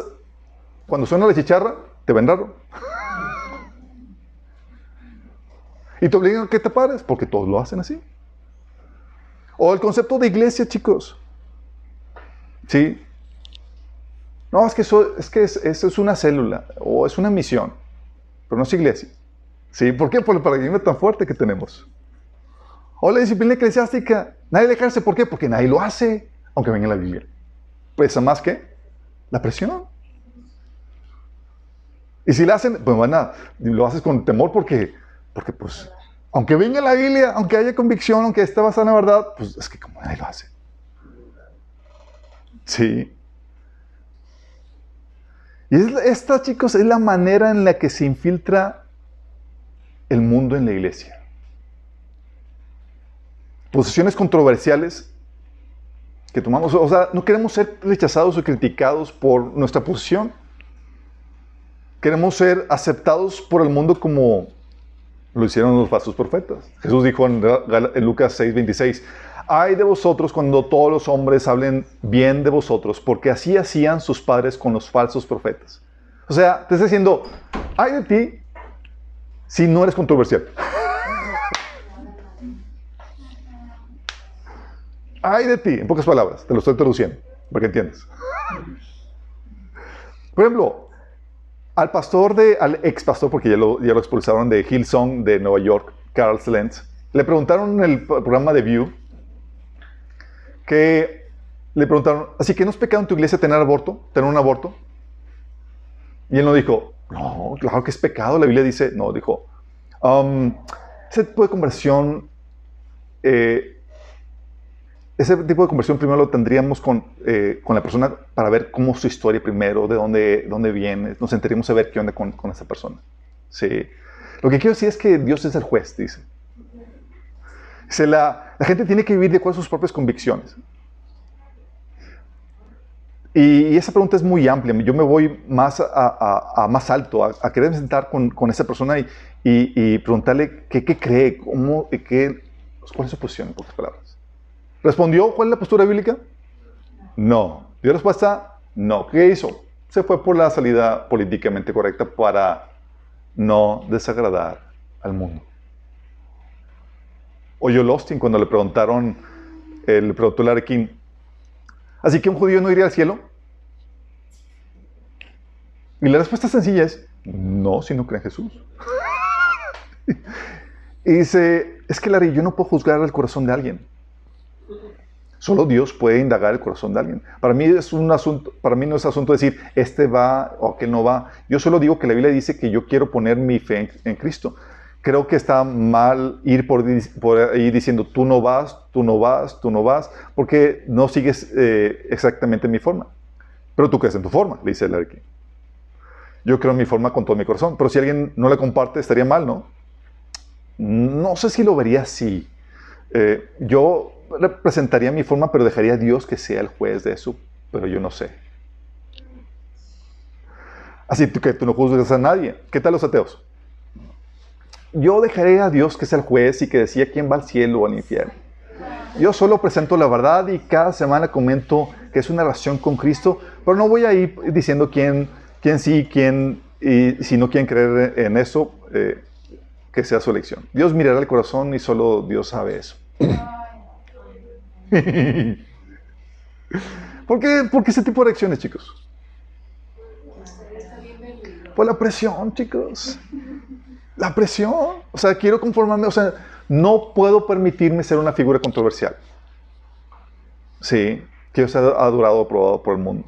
cuando suena la chicharra, te ven raro. Y te obligan a que te pares, porque todos lo hacen así. O el concepto de iglesia, chicos. ¿Sí? No, es que eso es, que eso es una célula o es una misión, pero no es iglesia. ¿Sí? ¿Por qué? Por el paradigma tan fuerte que tenemos. O la disciplina eclesiástica, nadie le ejerce. ¿Por qué? Porque nadie lo hace, aunque venga en la Biblia. Pesa más que la presión. Y si la hacen, pues bueno, lo haces con temor porque porque pues, aunque venga la Biblia, aunque haya convicción, aunque esté basada en la verdad, pues es que como nadie lo hace. Sí. Y esta, chicos, es la manera en la que se infiltra el mundo en la iglesia. Posiciones controversiales que tomamos, o sea, no queremos ser rechazados o criticados por nuestra posición. Queremos ser aceptados por el mundo como lo hicieron los falsos profetas. Jesús dijo en, Lucas 6:26, ay de vosotros cuando todos los hombres hablen bien de vosotros, porque así hacían sus padres con los falsos profetas. O sea, te está diciendo, ay de ti si no eres controversial. ay de ti, en pocas palabras, te lo estoy traduciendo, para que entiendas. Por ejemplo, al pastor de, al ex pastor, porque ya lo, ya lo expulsaron de Hillsong de Nueva York, Carl Slentz, le preguntaron en el programa de View que le preguntaron, así que no es pecado en tu iglesia tener aborto, tener un aborto. Y él no dijo, no, claro que es pecado. La Biblia dice, no, dijo, um, ese tipo de conversión eh, ese tipo de conversión primero lo tendríamos con, eh, con, la persona para ver cómo su historia primero, de dónde, dónde viene, nos sentaríamos a ver qué onda con, con esa persona. Sí. Lo que quiero decir es que Dios es el juez, dice. dice la, la gente tiene que vivir de acuerdo a sus propias convicciones. Y, esa pregunta es muy amplia. Yo me voy más a, más alto, a, querer sentar con, con esa persona y, y, preguntarle qué, qué cree, cómo, qué, cuál es su posición, en pocas palabras. ¿Respondió cuál es la postura bíblica? No. ¿Dio respuesta? No. ¿Qué hizo? Se fue por la salida políticamente correcta para no desagradar al mundo. Oyó Lostin cuando le preguntaron, le preguntó Larry King, Así que un judío no iría al cielo. Y la respuesta sencilla es, no, si no cree en Jesús. y dice, es que Larry, yo no puedo juzgar el corazón de alguien. Solo Dios puede indagar el corazón de alguien. Para mí, es un asunto, para mí no es asunto de decir, este va o aquel no va. Yo solo digo que la Biblia dice que yo quiero poner mi fe en Cristo creo que está mal ir por, ahí diciendo tú no vas, tú no vas, tú no vas, porque no sigues eh, exactamente mi forma. Pero tú crees en tu forma, le dice Larry Yo creo en mi forma con todo mi corazón, pero si alguien no la comparte, estaría mal, ¿no? No sé si lo vería así. Eh, yo representaría mi forma, pero dejaría a Dios que sea el juez de eso, pero yo no sé. Así que tú no juzgas a nadie. ¿Qué tal los ateos? yo dejaré a Dios que sea el juez y que decía quién va al cielo o al infierno. Yo solo presento la verdad y cada semana comento que es una relación con Cristo, pero no voy a ir diciendo quién, quién sí, quién, y si no quieren creer en eso, eh, que sea su elección. Dios mirará el corazón y solo Dios sabe eso. ¿Por qué, ¿Por qué ese tipo de reacciones, chicos? Por la presión, chicos. La presión. O sea, quiero conformarme. O sea, no puedo permitirme ser una figura controversial. Sí, quiero ser adorado aprobado por el mundo.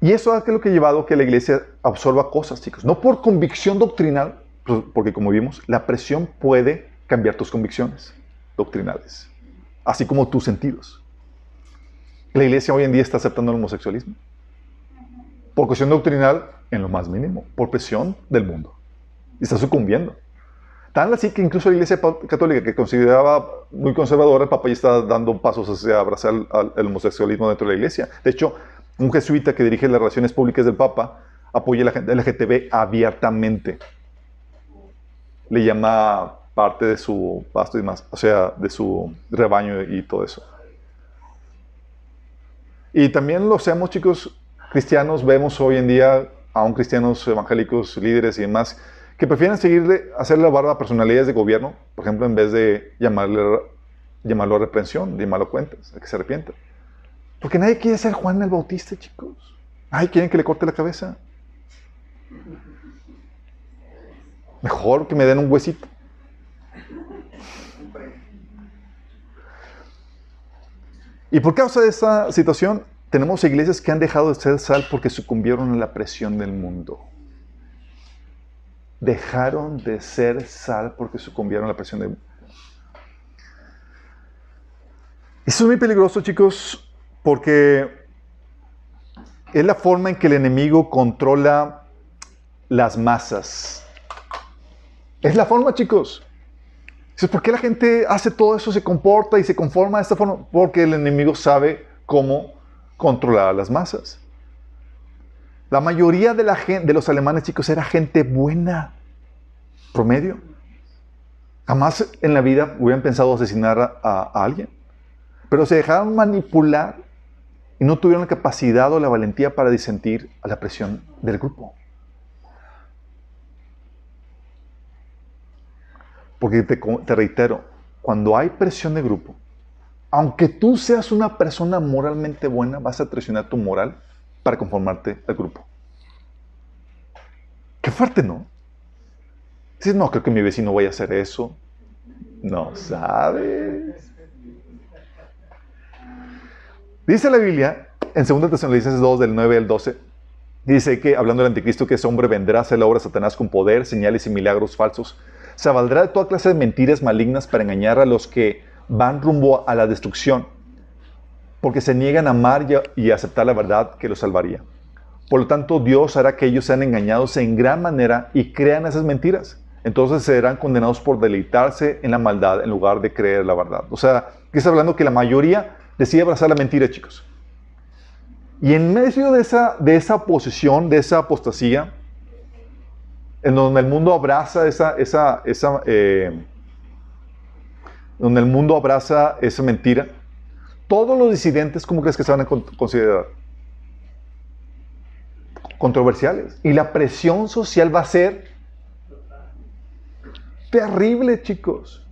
Y eso es lo que ha llevado a que la iglesia absorba cosas, chicos. No por convicción doctrinal, pues, porque como vimos, la presión puede cambiar tus convicciones doctrinales, así como tus sentidos. La iglesia hoy en día está aceptando el homosexualismo. Por cuestión doctrinal, en lo más mínimo, por presión del mundo y está sucumbiendo. Tan así que incluso la Iglesia Católica, que consideraba muy conservadora, el Papa ya está dando pasos hacia abrazar el homosexualismo dentro de la Iglesia. De hecho, un jesuita que dirige las relaciones públicas del Papa apoya la LGTB abiertamente. Le llama parte de su pasto y más, o sea, de su rebaño y todo eso. Y también lo seamos, chicos, cristianos, vemos hoy en día, aún cristianos evangélicos, líderes y demás, que prefieren seguirle, hacerle la barba a personalidades de gobierno, por ejemplo, en vez de llamarle, llamarlo a reprensión, llamarlo a cuentas, a que se arrepienta. Porque nadie quiere ser Juan el Bautista, chicos. Ay, quieren que le corte la cabeza. Mejor que me den un huesito. Y por causa de esta situación, tenemos iglesias que han dejado de ser sal porque sucumbieron a la presión del mundo dejaron de ser sal porque sucumbieron a la presión de... Eso es muy peligroso, chicos, porque es la forma en que el enemigo controla las masas. Es la forma, chicos. ¿Por qué la gente hace todo eso, se comporta y se conforma de esta forma? Porque el enemigo sabe cómo controlar a las masas. La mayoría de, los alemanes, chicos, era gente buena, promedio. Jamás en la vida hubieran pensado asesinar a, alguien. Pero se dejaron manipular y no tuvieron la capacidad o la valentía para disentir a la presión del grupo. Porque te, te, reitero, cuando hay presión de grupo, aunque tú seas una persona moralmente buena, vas a traicionar tu moral para conformarte al grupo. Qué fuerte, ¿no? Dices, no, creo que mi vecino vaya a hacer eso. No sabes. Dice la Biblia, en 2 Tesalonicenses 2, del 9 al 12, dice que, hablando del anticristo, que ese hombre vendrá a hacer la obra Satanás con poder, señales y milagros falsos. Se valdrá de toda clase de mentiras malignas para engañar a los que van rumbo a la destrucción, porque se niegan a amar y a, aceptar la verdad que los salvaría. Por lo tanto, Dios hará que ellos sean engañados en gran manera y crean esas mentiras. Entonces serán condenados por deleitarse en la maldad en lugar de creer la verdad. O sea, que está hablando que la mayoría decide abrazar la mentira, chicos. Y en medio de esa, de esa posición, de esa apostasía, en donde el mundo abraza esa, esa, esa eh, donde el mundo abraza esa mentira, todos los disidentes, ¿cómo crees que se van a con- considerar? Controversiales. Y la presión social va a ser terrible, chicos.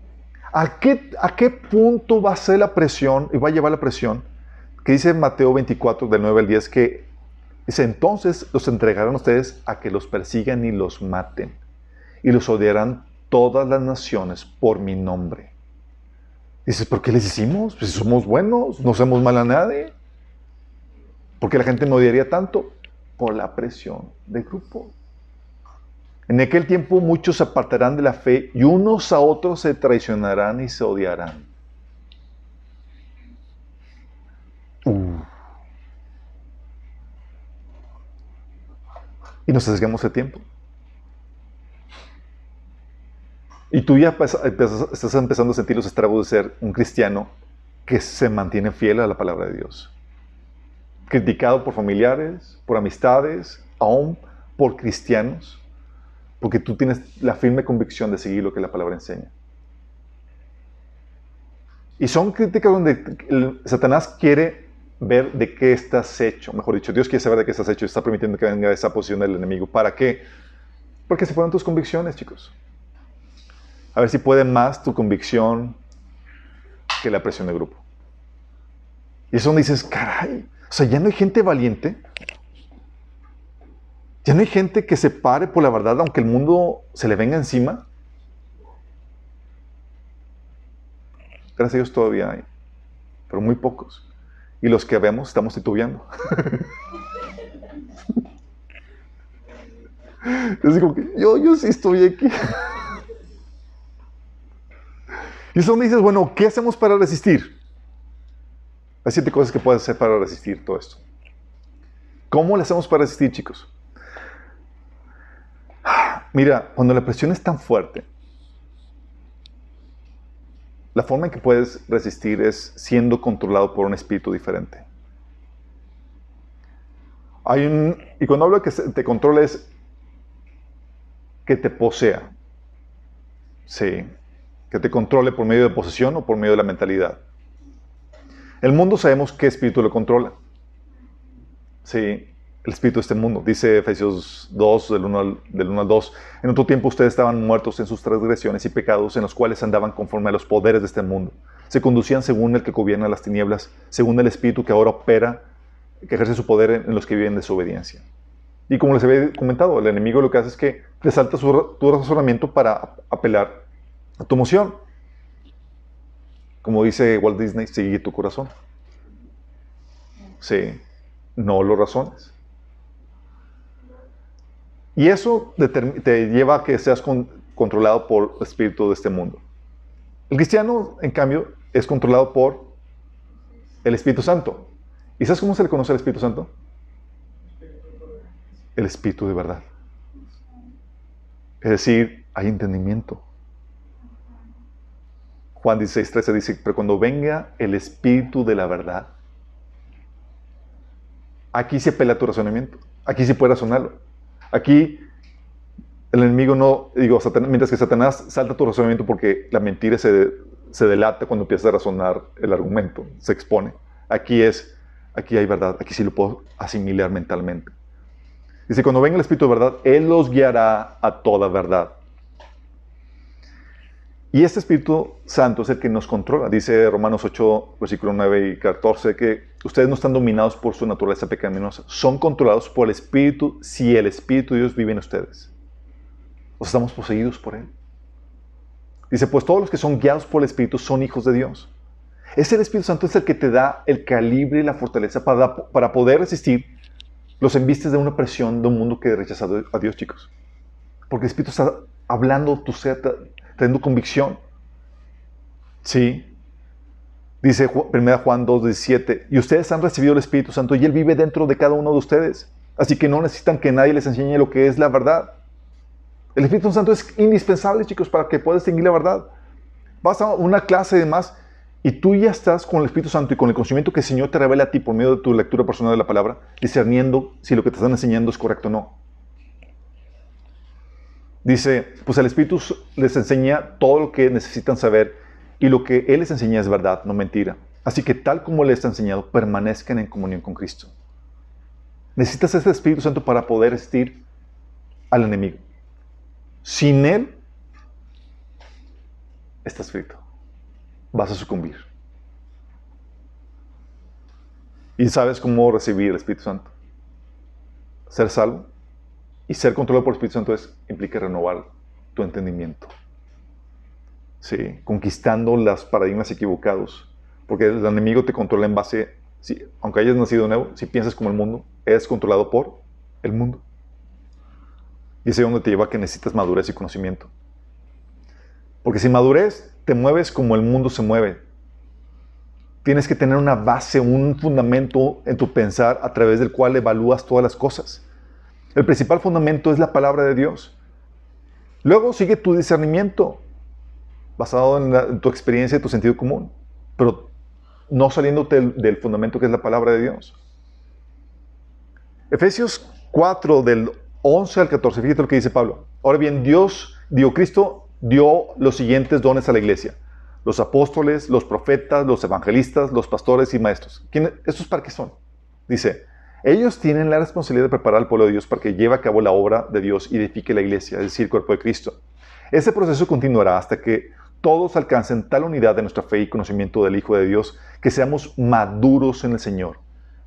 ¿A qué, ¿A qué punto va a ser la presión y va a llevar la presión? Que dice Mateo 24, del 9 al 10, que dice, entonces los entregarán ustedes a que los persigan y los maten. Y los odiarán todas las naciones por mi nombre. Dices, ¿por qué les hicimos? Pues somos buenos, no hacemos mal a nadie. ¿Por qué la gente me odiaría tanto? Por la presión del grupo. En aquel tiempo muchos se apartarán de la fe y unos a otros se traicionarán y se odiarán. Uh. Y nos acercamos de tiempo. Y tú ya estás empezando a sentir los estragos de ser un cristiano que se mantiene fiel a la palabra de Dios. Criticado por familiares, por amistades, aún por cristianos porque tú tienes la firme convicción de seguir lo que la palabra enseña. Y son críticas donde el- Satanás quiere ver de qué estás hecho. Mejor dicho, Dios quiere saber de qué estás hecho y está permitiendo que venga esa posición del enemigo. ¿Para qué? Porque se fueron tus convicciones, chicos. A ver si puede más tu convicción que la presión del grupo. Y eso donde dices, caray, o sea, ya no hay gente valiente. Ya no hay gente que se pare por la verdad aunque el mundo se le venga encima. Gracias a Dios todavía hay, pero muy pocos. Y los que vemos estamos titubeando. Es como que yo, yo sí estoy aquí. Y eso donde dices, bueno, ¿qué hacemos para resistir? Hay siete cosas que puedes hacer para resistir todo esto. ¿Cómo le hacemos para resistir, chicos? Mira, cuando la presión es tan fuerte, la forma en que puedes resistir es siendo controlado por un espíritu diferente. Hay un, y cuando hablo de que te controle es que te posea. Sí. Que te controle por medio de posesión o por medio de la mentalidad. El mundo sabemos qué espíritu lo controla. Sí, el espíritu de este mundo. Dice Efesios 2, del 1, al, del 1 al 2. En otro tiempo ustedes estaban muertos en sus transgresiones y pecados en los cuales andaban conforme a los poderes de este mundo. Se conducían según el que gobierna las tinieblas, según el espíritu que ahora opera, que ejerce su poder en, los que viven de su obediencia. Y como les había comentado, el enemigo lo que hace es que resalta su, tu razonamiento para apelar a tu emoción. Como dice Walt Disney, sigue tu corazón. Sí, no lo razones. Y eso te lleva a que seas con- controlado por el espíritu de este mundo. El cristiano, en cambio, es controlado por el Espíritu Santo. ¿Y sabes cómo se le conoce al Espíritu Santo? El Espíritu de verdad. Es decir, hay entendimiento. Juan 16, 13 dice, pero cuando venga el Espíritu de la verdad, aquí se pela tu razonamiento. Aquí sí puedes razonarlo. Aquí el enemigo no, digo, Satanás- mientras que Satanás salta tu razonamiento porque la mentira se, se delata cuando empiezas a razonar el argumento, se expone. Aquí es, aquí hay verdad, aquí sí lo puedo asimilar mentalmente. Dice, cuando venga el Espíritu de verdad, Él los guiará a toda verdad. Y este Espíritu Santo es el que nos controla. Dice Romanos 8, versículo 9 y 14, que ustedes no están dominados por su naturaleza pecaminosa, son controlados por el Espíritu si el Espíritu de Dios vive en ustedes. O estamos poseídos por Él. Dice, pues todos los que son guiados por el Espíritu son hijos de Dios. Es el Espíritu Santo es el que te da el calibre y la fortaleza para, para poder resistir los embistes de una presión de un mundo que ha rechazado a Dios, chicos. Porque el Espíritu está hablando tu ser, trayendo convicción. Sí. Dice 1 Juan 2, 17, y ustedes han recibido el Espíritu Santo y Él vive dentro de cada uno de ustedes. Así que no necesitan que nadie les enseñe lo que es la verdad. El Espíritu Santo es indispensable, chicos, para que puedas distinguir la verdad. Vas a una clase y demás, y tú ya estás con el Espíritu Santo y con el conocimiento que el Señor te revela a ti por medio de tu lectura personal de la palabra, discerniendo si lo que te están enseñando es correcto o no. Dice, pues el Espíritu les enseña todo lo que necesitan saber y lo que Él les enseña es verdad, no mentira. Así que tal como les ha enseñado, permanezcan en comunión con Cristo. Necesitas ese Espíritu Santo para poder resistir al enemigo. Sin Él, está escrito, vas a sucumbir. ¿Y sabes cómo recibir el Espíritu Santo? Ser salvo y ser controlado por el Espíritu Santo implica renovar tu entendimiento. Sí, conquistando los paradigmas equivocados. Porque el enemigo te controla en base, si, aunque hayas nacido nuevo, si piensas como el mundo, eres controlado por el mundo. Y ese es donde te lleva a que necesitas madurez y conocimiento. Porque sin madurez te mueves como el mundo se mueve. Tienes que tener una base, un fundamento en tu pensar a través del cual evalúas todas las cosas. El principal fundamento es la palabra de Dios. Luego sigue tu discernimiento, basado en, tu experiencia y tu sentido común, pero no saliéndote del, fundamento que es la palabra de Dios. Efesios 4, del 11 al 14, fíjate lo que dice Pablo. Ahora bien, Dios, dio Cristo, dio los siguientes dones a la iglesia. Los apóstoles, los profetas, los evangelistas, los pastores y maestros. ¿Estos para qué son? Dice, ellos tienen la responsabilidad de preparar al pueblo de Dios para que lleve a cabo la obra de Dios y edifique la iglesia, es decir, el cuerpo de Cristo. Ese proceso continuará hasta que todos alcancen tal unidad de nuestra fe y conocimiento del Hijo de Dios que seamos maduros en el Señor.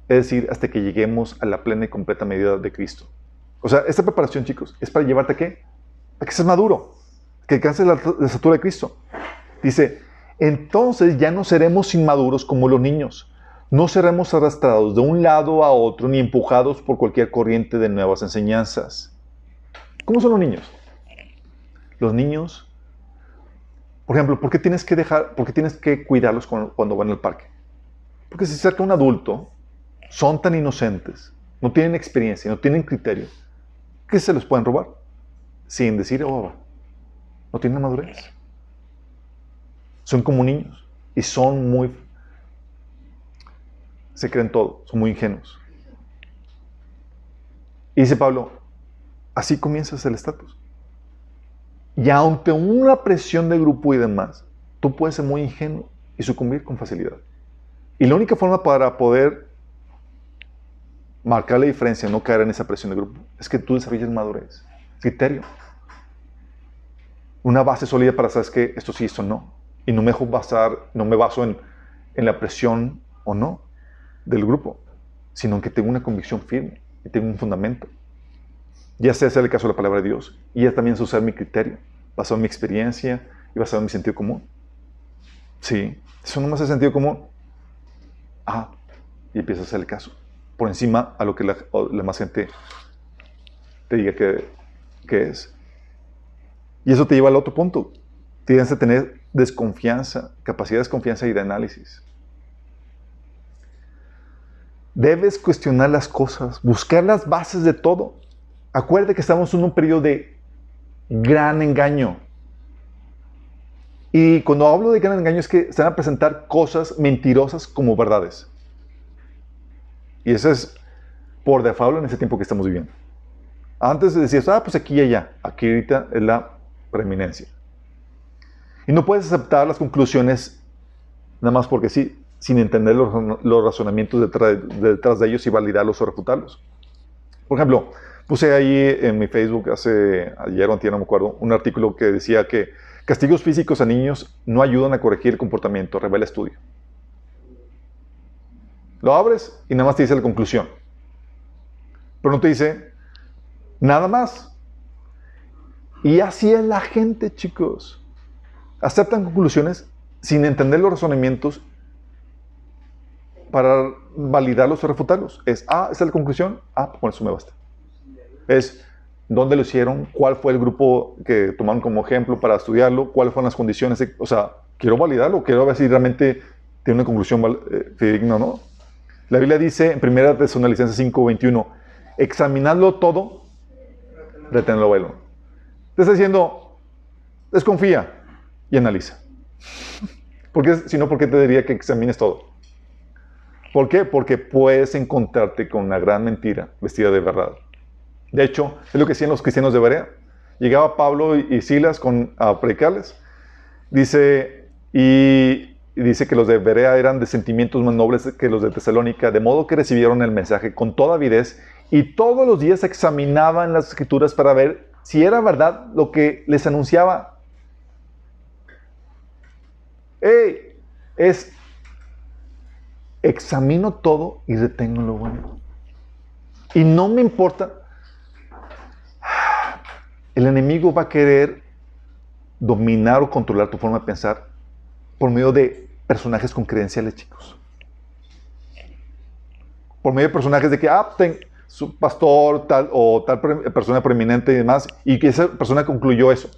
Es decir, hasta que lleguemos a la plena y completa medida de Cristo. O sea, esta preparación, chicos, es para llevarte a qué? A que seas maduro, que alcances la, la estatura de Cristo. Dice, entonces ya no seremos inmaduros como los niños no seremos arrastrados de un lado a otro ni empujados por cualquier corriente de nuevas enseñanzas. ¿Cómo son los niños? Los niños, por ejemplo, ¿por qué tienes que dejar, por qué tienes que cuidarlos cuando, van al parque? Porque si se acerca un adulto, son tan inocentes, no tienen experiencia, no tienen criterio, que se los pueden robar sin decir, oh, no tienen madurez. Son como niños y son muy se creen todo, son muy ingenuos. Y dice Pablo, así comienzas el estatus. Y ante una presión de grupo y demás, tú puedes ser muy ingenuo y sucumbir con facilidad. Y la única forma para poder marcar la diferencia, no caer en esa presión de grupo, es que tú desarrolles madurez, criterio. Una base sólida para saber que esto sí, esto no. Y no me dejo basar, no me baso en, en la presión o no del grupo, sino que tengo una convicción firme y tengo un fundamento. Ya sea hacer el caso de la palabra de Dios y ya también usar mi criterio, basado en mi experiencia y basado en mi sentido común. Sí, eso no más es sentido común. Ah, y empieza a hacer el caso. Por encima a lo que la, la más gente te diga que, que, es. Y eso te lleva al otro punto. Tienes que tener desconfianza, capacidad de desconfianza y de análisis. Debes cuestionar las cosas, buscar las bases de todo. Acuérdate que estamos en un periodo de gran engaño. Y cuando hablo de gran engaño es que se van a presentar cosas mentirosas como verdades. Y eso es por default en ese tiempo que estamos viviendo. Antes decías, ah, pues aquí y allá. Aquí ahorita es la preeminencia. Y no puedes aceptar las conclusiones nada más porque sí sin entender los, razonamientos detrás, de ellos y validarlos o refutarlos. Por ejemplo, puse ahí en mi Facebook hace ayer o antes, no me acuerdo, un artículo que decía que castigos físicos a niños no ayudan a corregir el comportamiento, revela estudio. Lo abres y nada más te dice la conclusión. Pero no te dice nada más. Y así es la gente, chicos. Aceptan conclusiones sin entender los razonamientos para validarlos o refutarlos. Es, ah, esa es la conclusión, ah, con eso me basta. Es, ¿dónde lo hicieron? ¿Cuál fue el grupo que tomaron como ejemplo para estudiarlo? ¿Cuáles fueron las condiciones? o sea, quiero validarlo, quiero ver si realmente tiene una conclusión eh, fidedigna, ¿no? La Biblia dice en 1 Tesalonicenses 5:21, examinadlo todo, reténlo bueno. Te está diciendo, desconfía y analiza. Porque, si no, ¿por qué te diría que examines todo? ¿Por qué? Porque puedes encontrarte con una gran mentira vestida de verdad. De hecho, es lo que hacían los cristianos de Berea. Llegaba Pablo y Silas con, a predicarles. Dice, y, dice que los de Berea eran de sentimientos más nobles que los de Tesalónica, de modo que recibieron el mensaje con toda avidez y todos los días examinaban las escrituras para ver si era verdad lo que les anunciaba. ¡Ey! Es examino todo y retengo lo bueno. Y no me importa. El enemigo va a querer dominar o controlar tu forma de pensar por medio de personajes con credenciales, chicos. Por medio de personajes de que, ah, ten, su pastor tal o tal persona preeminente y demás, y que esa persona concluyó eso.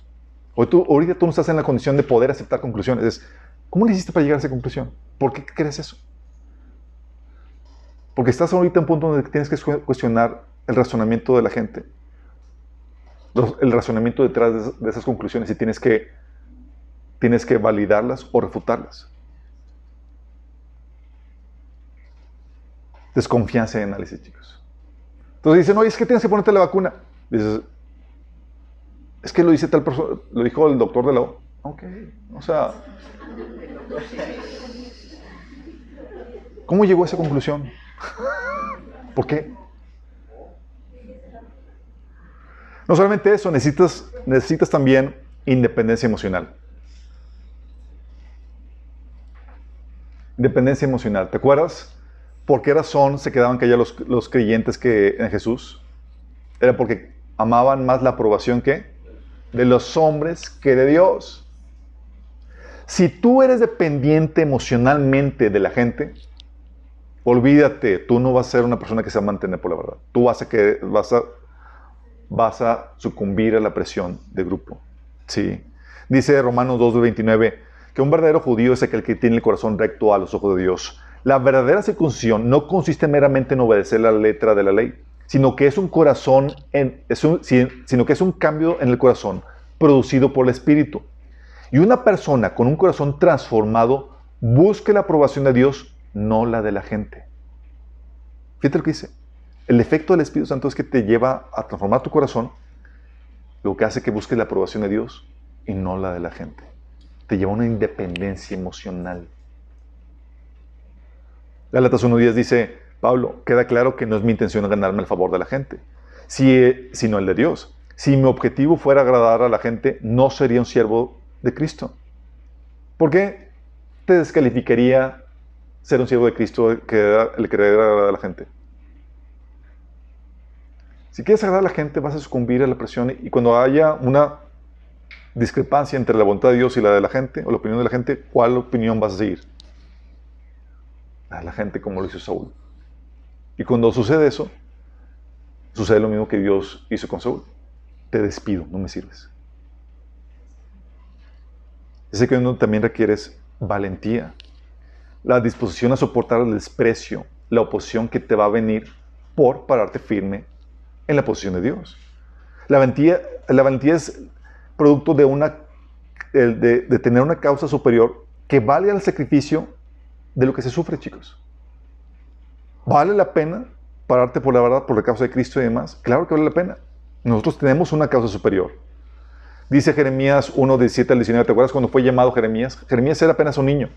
Hoy tú, ahorita tú no estás en la condición de poder aceptar conclusiones. ¿Cómo le hiciste para llegar a esa conclusión? ¿Por qué crees eso? Porque estás ahorita en un punto donde tienes que cuestionar el razonamiento de la gente, el razonamiento detrás de esas conclusiones y tienes que, tienes que validarlas o refutarlas. Desconfianza en análisis, chicos. Entonces dicen, oye, es que tienes que ponerte la vacuna. Dices, es que lo dice tal persona, lo dijo el doctor de la O. Ok, o sea, ¿cómo llegó a esa conclusión? ¿Por qué? No solamente eso, necesitas, necesitas también independencia emocional. Independencia emocional. ¿Te acuerdas? ¿Por qué razón se quedaban callados los, los creyentes que, en Jesús? Era porque amaban más la aprobación que de los hombres que de Dios. Si tú eres dependiente emocionalmente de la gente, olvídate, tú no vas a ser una persona que se va a mantener por la verdad. Tú vas a, que, vas a, vas a sucumbir a la presión de grupo. Sí. Dice Romanos 2.29 que un verdadero judío es aquel que tiene el corazón recto a los ojos de Dios. La verdadera circuncisión no consiste meramente en obedecer la letra de la ley, sino que es un corazón, en, sino que es un cambio en el corazón producido por el Espíritu. Y una persona con un corazón transformado busca la aprobación de Dios no la de la gente. Fíjate lo que dice. El efecto del Espíritu Santo es que te lleva a transformar tu corazón, lo que hace que busques la aprobación de Dios y no la de la gente. Te lleva a una independencia emocional. Galatas 1.10 dice, Pablo, queda claro que no es mi intención ganarme el favor de la gente, si, sino el de Dios. Si mi objetivo fuera agradar a la gente, no sería un siervo de Cristo. ¿Por qué te descalificaría ser un siervo de Cristo que le querer agradar a la gente. Si quieres agradar a la gente, vas a sucumbir a la presión y cuando haya una discrepancia entre la voluntad de Dios y la de la gente, o la opinión de la gente, ¿cuál opinión vas a seguir? De la gente, como lo hizo Saúl. Y cuando sucede eso, sucede lo mismo que Dios hizo con Saúl. Te despido, no me sirves. Ese que también requieres valentía la disposición a soportar el desprecio, la oposición que te va a venir por pararte firme en la posición de Dios. La valentía, la valentía es producto de, una, de, tener una causa superior que vale al sacrificio de lo que se sufre, chicos. ¿Vale la pena pararte por la verdad, por la causa de Cristo y demás? Claro que vale la pena. Nosotros tenemos una causa superior. Dice Jeremías 1, 17 al 19. ¿Te acuerdas cuando fue llamado Jeremías? Jeremías era apenas un niño.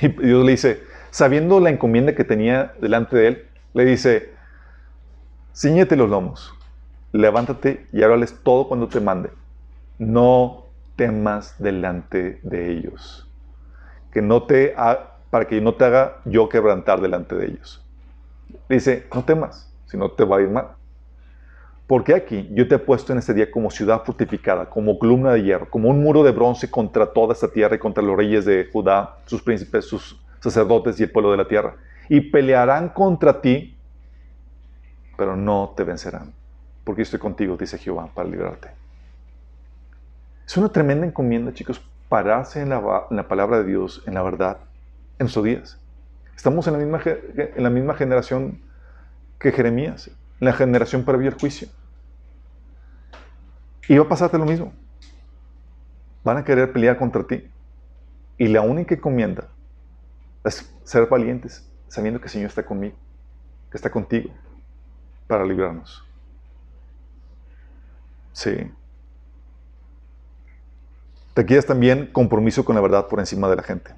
Y Dios le dice, sabiendo la encomienda que tenía delante de él, le dice, ciñete los lomos, levántate y háblales todo cuando te mande. No temas delante de ellos. Que no te para que no te haga yo quebrantar delante de ellos. Dice, no temas, si no te va a ir mal. Porque aquí yo te he puesto en este día como ciudad fortificada, como columna de hierro, como un muro de bronce contra toda esta tierra y contra los reyes de Judá, sus príncipes, sus sacerdotes y el pueblo de la tierra. Y pelearán contra ti, pero no te vencerán. Porque estoy contigo, dice Jehová, para librarte. Es una tremenda encomienda, chicos, pararse en la, en la palabra de Dios, en la verdad, en nuestros días. Estamos en la misma, en la misma generación que Jeremías, en la generación previa al juicio. Y va a pasarte lo mismo. Van a querer pelear contra ti. Y la única encomienda es ser valientes, sabiendo que el Señor está conmigo, que está contigo, para librarnos. Sí. Te quieres también compromiso con la verdad por encima de la gente.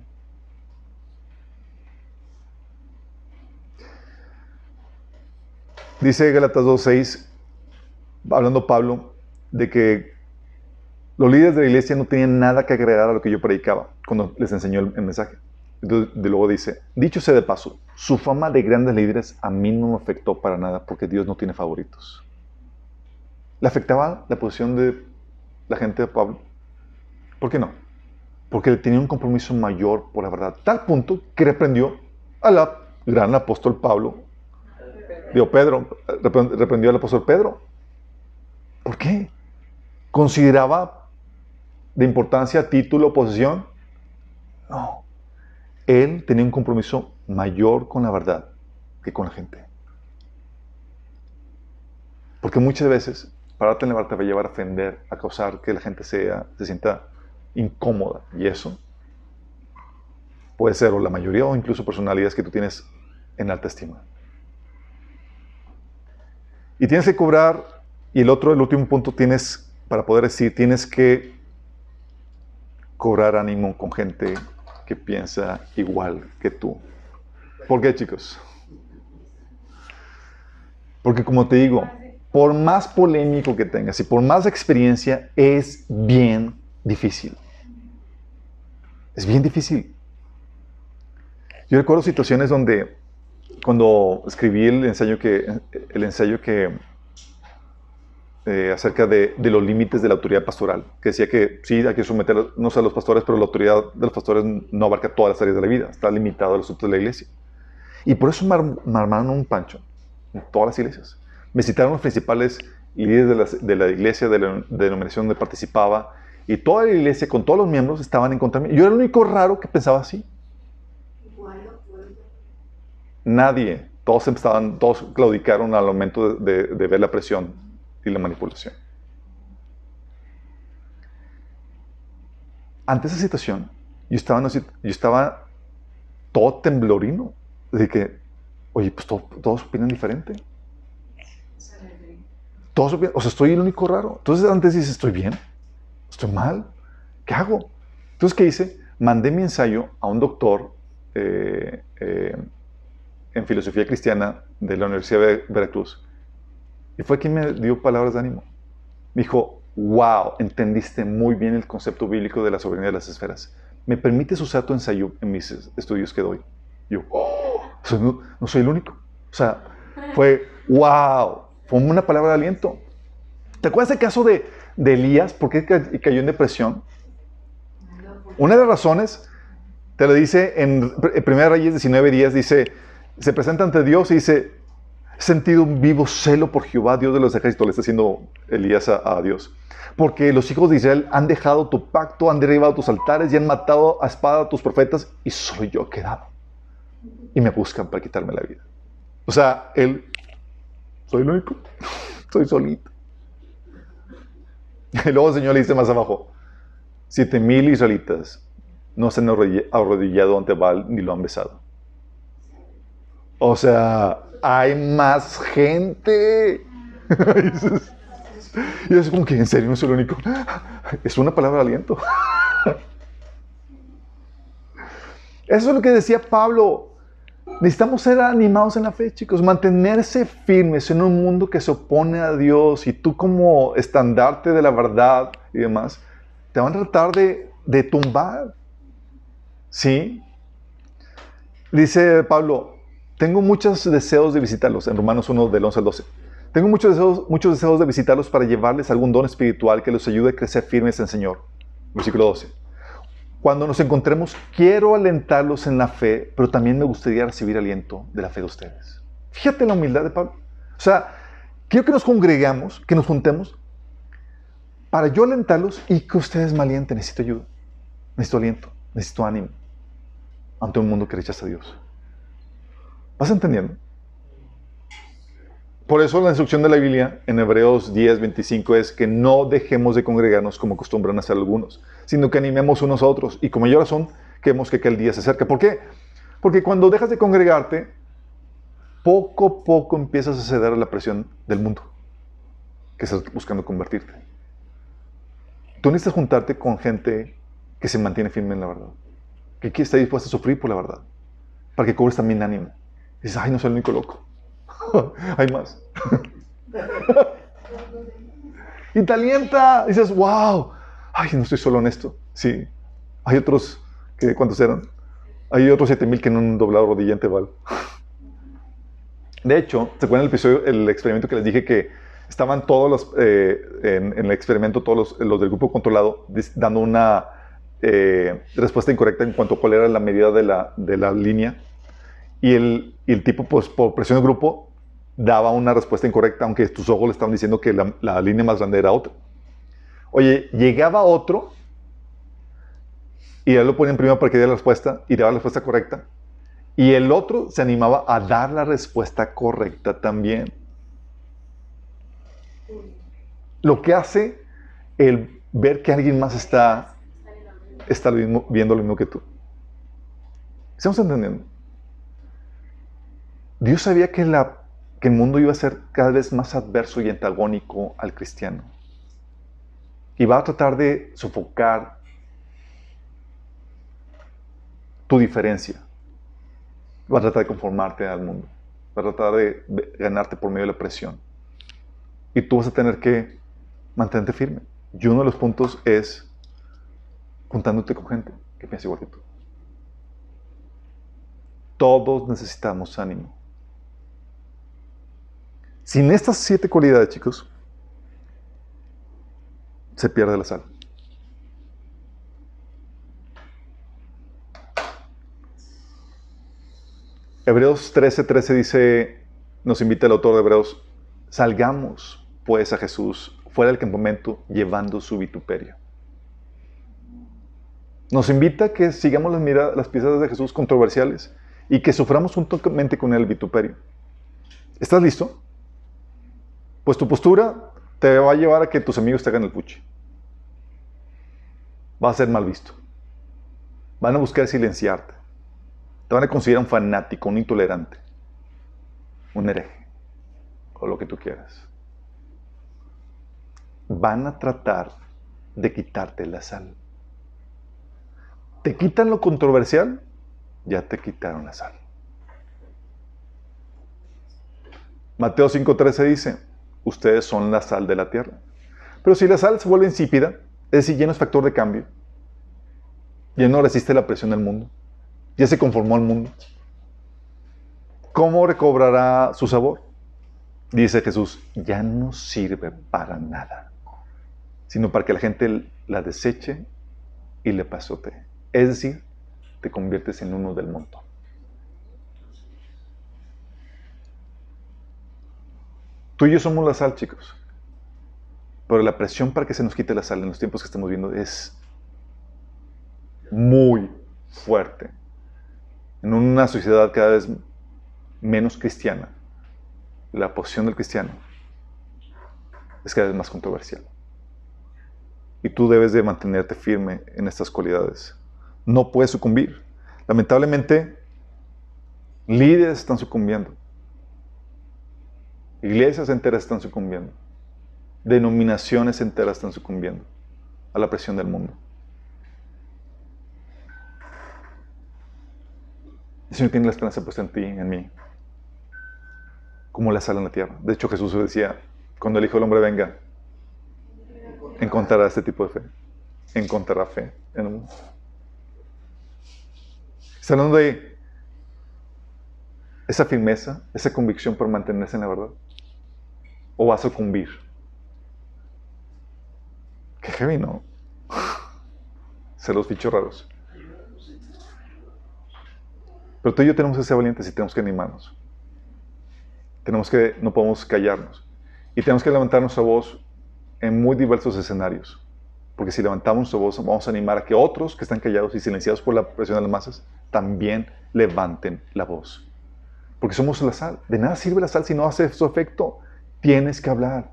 Dice Gálatas 2.6, hablando Pablo, de que los líderes de la iglesia no tenían nada que agregar a lo que yo predicaba cuando les enseñó el, mensaje. Entonces, de luego dice, dicho sea de paso, su fama de grandes líderes a mí no me afectó para nada porque Dios no tiene favoritos. ¿Le afectaba la posición de la gente de Pablo? ¿Por qué no? Porque tenía un compromiso mayor por la verdad. Tal punto que reprendió a la gran apóstol Pablo. Digo, Pedro, repren- reprendió al apóstol Pedro. ¿Por qué? ¿Consideraba de importancia título, posesión? No. Él tenía un compromiso mayor con la verdad que con la gente. Porque muchas veces pararte en la te va a llevar a ofender, a causar que la gente sea, se sienta incómoda. Y eso puede ser, o la mayoría, o incluso personalidades que tú tienes en alta estima. Y tienes que cobrar, y el otro, el último punto, tienes, para poder decir, tienes que cobrar ánimo con gente que piensa igual que tú. ¿Por qué, chicos? Porque como te digo, por más polémico que tengas y por más experiencia, es bien difícil. Es bien difícil. Yo recuerdo situaciones donde, cuando escribí el ensayo que, el ensayo que eh, acerca de, los límites de la autoridad pastoral, que decía que sí, hay que someternos a los pastores, pero la autoridad de los pastores no abarca todas las áreas de la vida, está limitado a los asuntos de la iglesia. Y por eso me, arm- me armaron un pancho en todas las iglesias. Me citaron los principales líderes de la, iglesia, de la denominación donde participaba, y toda la iglesia, con todos los miembros, estaban en contra mí. Yo era el único raro que pensaba así. Nadie, todos estaban, todos claudicaron al momento de ver la presión y la manipulación. Ante esa situación, yo estaba, yo estaba todo temblorino, de que, oye, pues to- todos opinan diferente. Todos opinan, o sea, estoy el único raro. Entonces antes dices, ¿estoy bien? ¿Estoy mal? ¿Qué hago? Entonces, ¿qué hice? Mandé mi ensayo a un doctor eh, eh, en filosofía cristiana de la Universidad de Veracruz. Y fue quien me dio palabras de ánimo. Me dijo, wow, entendiste muy bien el concepto bíblico de la soberanía de las esferas. ¿Me permites usar tu ensayo en mis estudios que doy? Yo, oh, no, no soy el único. O sea, fue, wow, fue una palabra de aliento. ¿Te acuerdas del caso de, de Elías? ¿Por qué ca- cayó en depresión? Una de las razones, te lo dice en 1 Reyes 19 días, dice, se presenta ante Dios y dice, sentido un vivo celo por Jehová, Dios de los ejércitos, le está haciendo Elías a, a Dios. Porque los hijos de Israel han dejado tu pacto, han derribado tus altares y han matado a espada a tus profetas y solo yo he quedado. Y me buscan para quitarme la vida. O sea, él, soy el único, soy solito. Y luego el Señor le dice más abajo, siete mil israelitas no se han arrodilla- arrodillado ante Baal ni lo han besado. O sea, hay más gente. y es como que, en serio, no soy el único. Es una palabra de aliento. Eso es lo que decía Pablo. Necesitamos ser animados en la fe, chicos. Mantenerse firmes en un mundo que se opone a Dios y tú como estandarte de la verdad y demás, te van a tratar de, de tumbar. ¿Sí? Dice Pablo, tengo muchos deseos de visitarlos, en Romanos 1 del 11 al 12. Tengo muchos deseos, muchos deseos de visitarlos para llevarles algún don espiritual que los ayude a crecer firmes en el Señor. Versículo 12. Cuando nos encontremos, quiero alentarlos en la fe, pero también me gustaría recibir aliento de la fe de ustedes. Fíjate la humildad de Pablo. O sea, quiero que nos congregamos, que nos juntemos, para yo alentarlos y que ustedes me alienten. Necesito ayuda, necesito aliento, necesito ánimo. ante un mundo que rechaza a Dios. ¿Vas entendiendo? Por eso la instrucción de la Biblia en Hebreos 10, 25 es que no dejemos de congregarnos como acostumbran a hacer algunos, sino que animemos unos a otros y con mayor razón que vemos que aquel día se acerca. ¿Por qué? Porque cuando dejas de congregarte, poco a poco empiezas a ceder a la presión del mundo que estás buscando convertirte. Tú necesitas juntarte con gente que se mantiene firme en la verdad, que está dispuesta a sufrir por la verdad, para que cobres también ánimo. Dices, ay, no soy el único loco. Hay más. y te alienta. Dices, wow. Ay, no estoy solo en esto. Sí. Hay otros, que ¿cuántos eran? Hay otros 7000 que no han doblado rodilla en Tebal. De hecho, ¿se acuerdan el episodio, el experimento que les dije que estaban todos los, eh, en, el experimento, todos los, del grupo controlado, dando una eh, respuesta incorrecta en cuanto a cuál era la medida de la, de la línea? Y el, el tipo, pues por presión del grupo, daba una respuesta incorrecta, aunque tus ojos le estaban diciendo que la, línea más grande era otra. Oye, llegaba otro y él lo ponía en primero para que diera la respuesta y daba la respuesta correcta. Y el otro se animaba a dar la respuesta correcta también. Lo que hace el ver que alguien más está, está viendo lo mismo que tú. ¿Estamos entendiendo? Dios sabía que el mundo iba a ser cada vez más adverso y antagónico al cristiano. Y va a tratar de sofocar tu diferencia. Va a tratar de conformarte al mundo. Va a tratar de ganarte por medio de la presión. Y tú vas a tener que mantenerte firme. Y uno de los puntos es juntándote con gente que piensa igual que tú. Todos necesitamos ánimo. Sin estas siete cualidades, chicos, se pierde la sal. Hebreos 13:13 13 dice, nos invita el autor de Hebreos, salgamos pues a Jesús fuera del campamento llevando su vituperio. Nos invita a que sigamos las, miradas, las piezas de Jesús controversiales y que suframos juntamente con él el vituperio. ¿Estás listo? Pues tu postura te va a llevar a que tus amigos te hagan el puche. Va a ser mal visto. Van a buscar silenciarte. Te van a considerar un fanático, un intolerante, un hereje, o lo que tú quieras. Van a tratar de quitarte la sal. Te quitan lo controversial, ya te quitaron la sal. Mateo 5:13 dice, ustedes son la sal de la tierra. Pero si la sal se vuelve insípida, es decir, ya no es factor de cambio, ya no resiste la presión del mundo, ya se conformó al mundo, ¿cómo recobrará su sabor? Dice Jesús, ya no sirve para nada, sino para que la gente la deseche y le pasote. Es decir, te conviertes en uno del montón. Tú y yo somos la sal, chicos. Pero la presión para que se nos quite la sal en los tiempos que estamos viendo es muy fuerte. En una sociedad cada vez menos cristiana, la posición del cristiano es cada vez más controversial. Y tú debes de mantenerte firme en estas cualidades. No puedes sucumbir. Lamentablemente, líderes están sucumbiendo. Iglesias enteras están sucumbiendo. Denominaciones enteras están sucumbiendo a la presión del mundo. El Señor tiene la esperanza puesta en ti, en mí, como la sal en la tierra. De hecho, Jesús decía, cuando el Hijo del Hombre venga, encontrará este tipo de fe. Encontrará fe en el mundo. Está hablando de esa firmeza, esa convicción por mantenerse en la verdad o va a sucumbir. Qué heavy, ¿no? Se los bichos raros. Pero tú y yo tenemos que ser valientes y tenemos que animarnos. Tenemos que, no podemos callarnos. Y tenemos que levantar nuestra voz en muy diversos escenarios. Porque si levantamos nuestra voz, vamos a animar a que otros que están callados y silenciados por la presión de las masas también levanten la voz. Porque somos la sal. De nada sirve la sal si no hace su efecto. Tienes que hablar.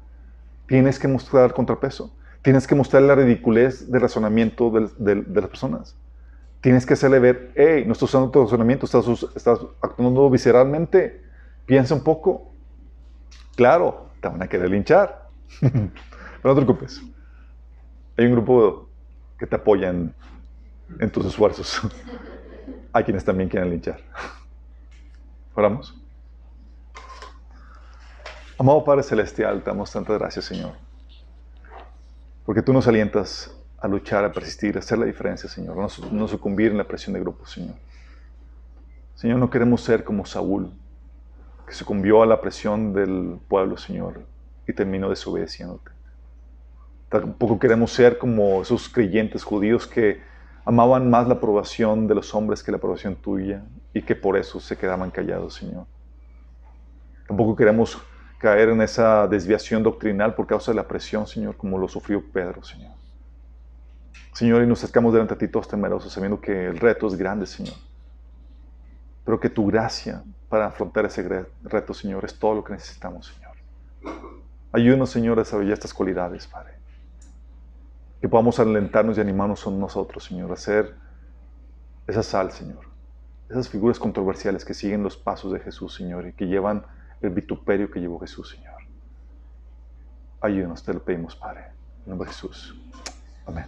Tienes que mostrar contrapeso. Tienes que mostrar la ridiculez del razonamiento de, las personas. Tienes que hacerle ver, hey, no estás usando tu razonamiento, estás, actuando visceralmente. Piensa un poco. Claro, te van a querer linchar. Pero no te preocupes. Hay un grupo que te apoya en, en tus esfuerzos. Hay quienes también quieren linchar. Oramos. Amado Padre Celestial, te damos tantas gracias, Señor. Porque tú nos alientas a luchar, a persistir, a hacer la diferencia, Señor. No, no sucumbir en la presión de grupo, Señor. Señor, no queremos ser como Saúl, que sucumbió a la presión del pueblo, Señor, y terminó desobedeciéndote. Tampoco queremos ser como esos creyentes judíos que amaban más la aprobación de los hombres que la aprobación tuya y que por eso se quedaban callados, Señor. Tampoco queremos caer en esa desviación doctrinal por causa de la presión, Señor, como lo sufrió Pedro, Señor. Señor, y nos acercamos delante de ti todos temerosos, sabiendo que el reto es grande, Señor. Pero que tu gracia para afrontar ese reto, Señor, es todo lo que necesitamos, Señor. Ayúdanos, Señor, a desarrollar estas cualidades, Padre que podamos alentarnos y animarnos a nosotros, Señor, a hacer esa sal, Señor. Esas figuras controversiales que siguen los pasos de Jesús, Señor, y que llevan el vituperio que llevó Jesús, Señor. Ayúdanos, te lo pedimos, Padre. En nombre de Jesús. Amén.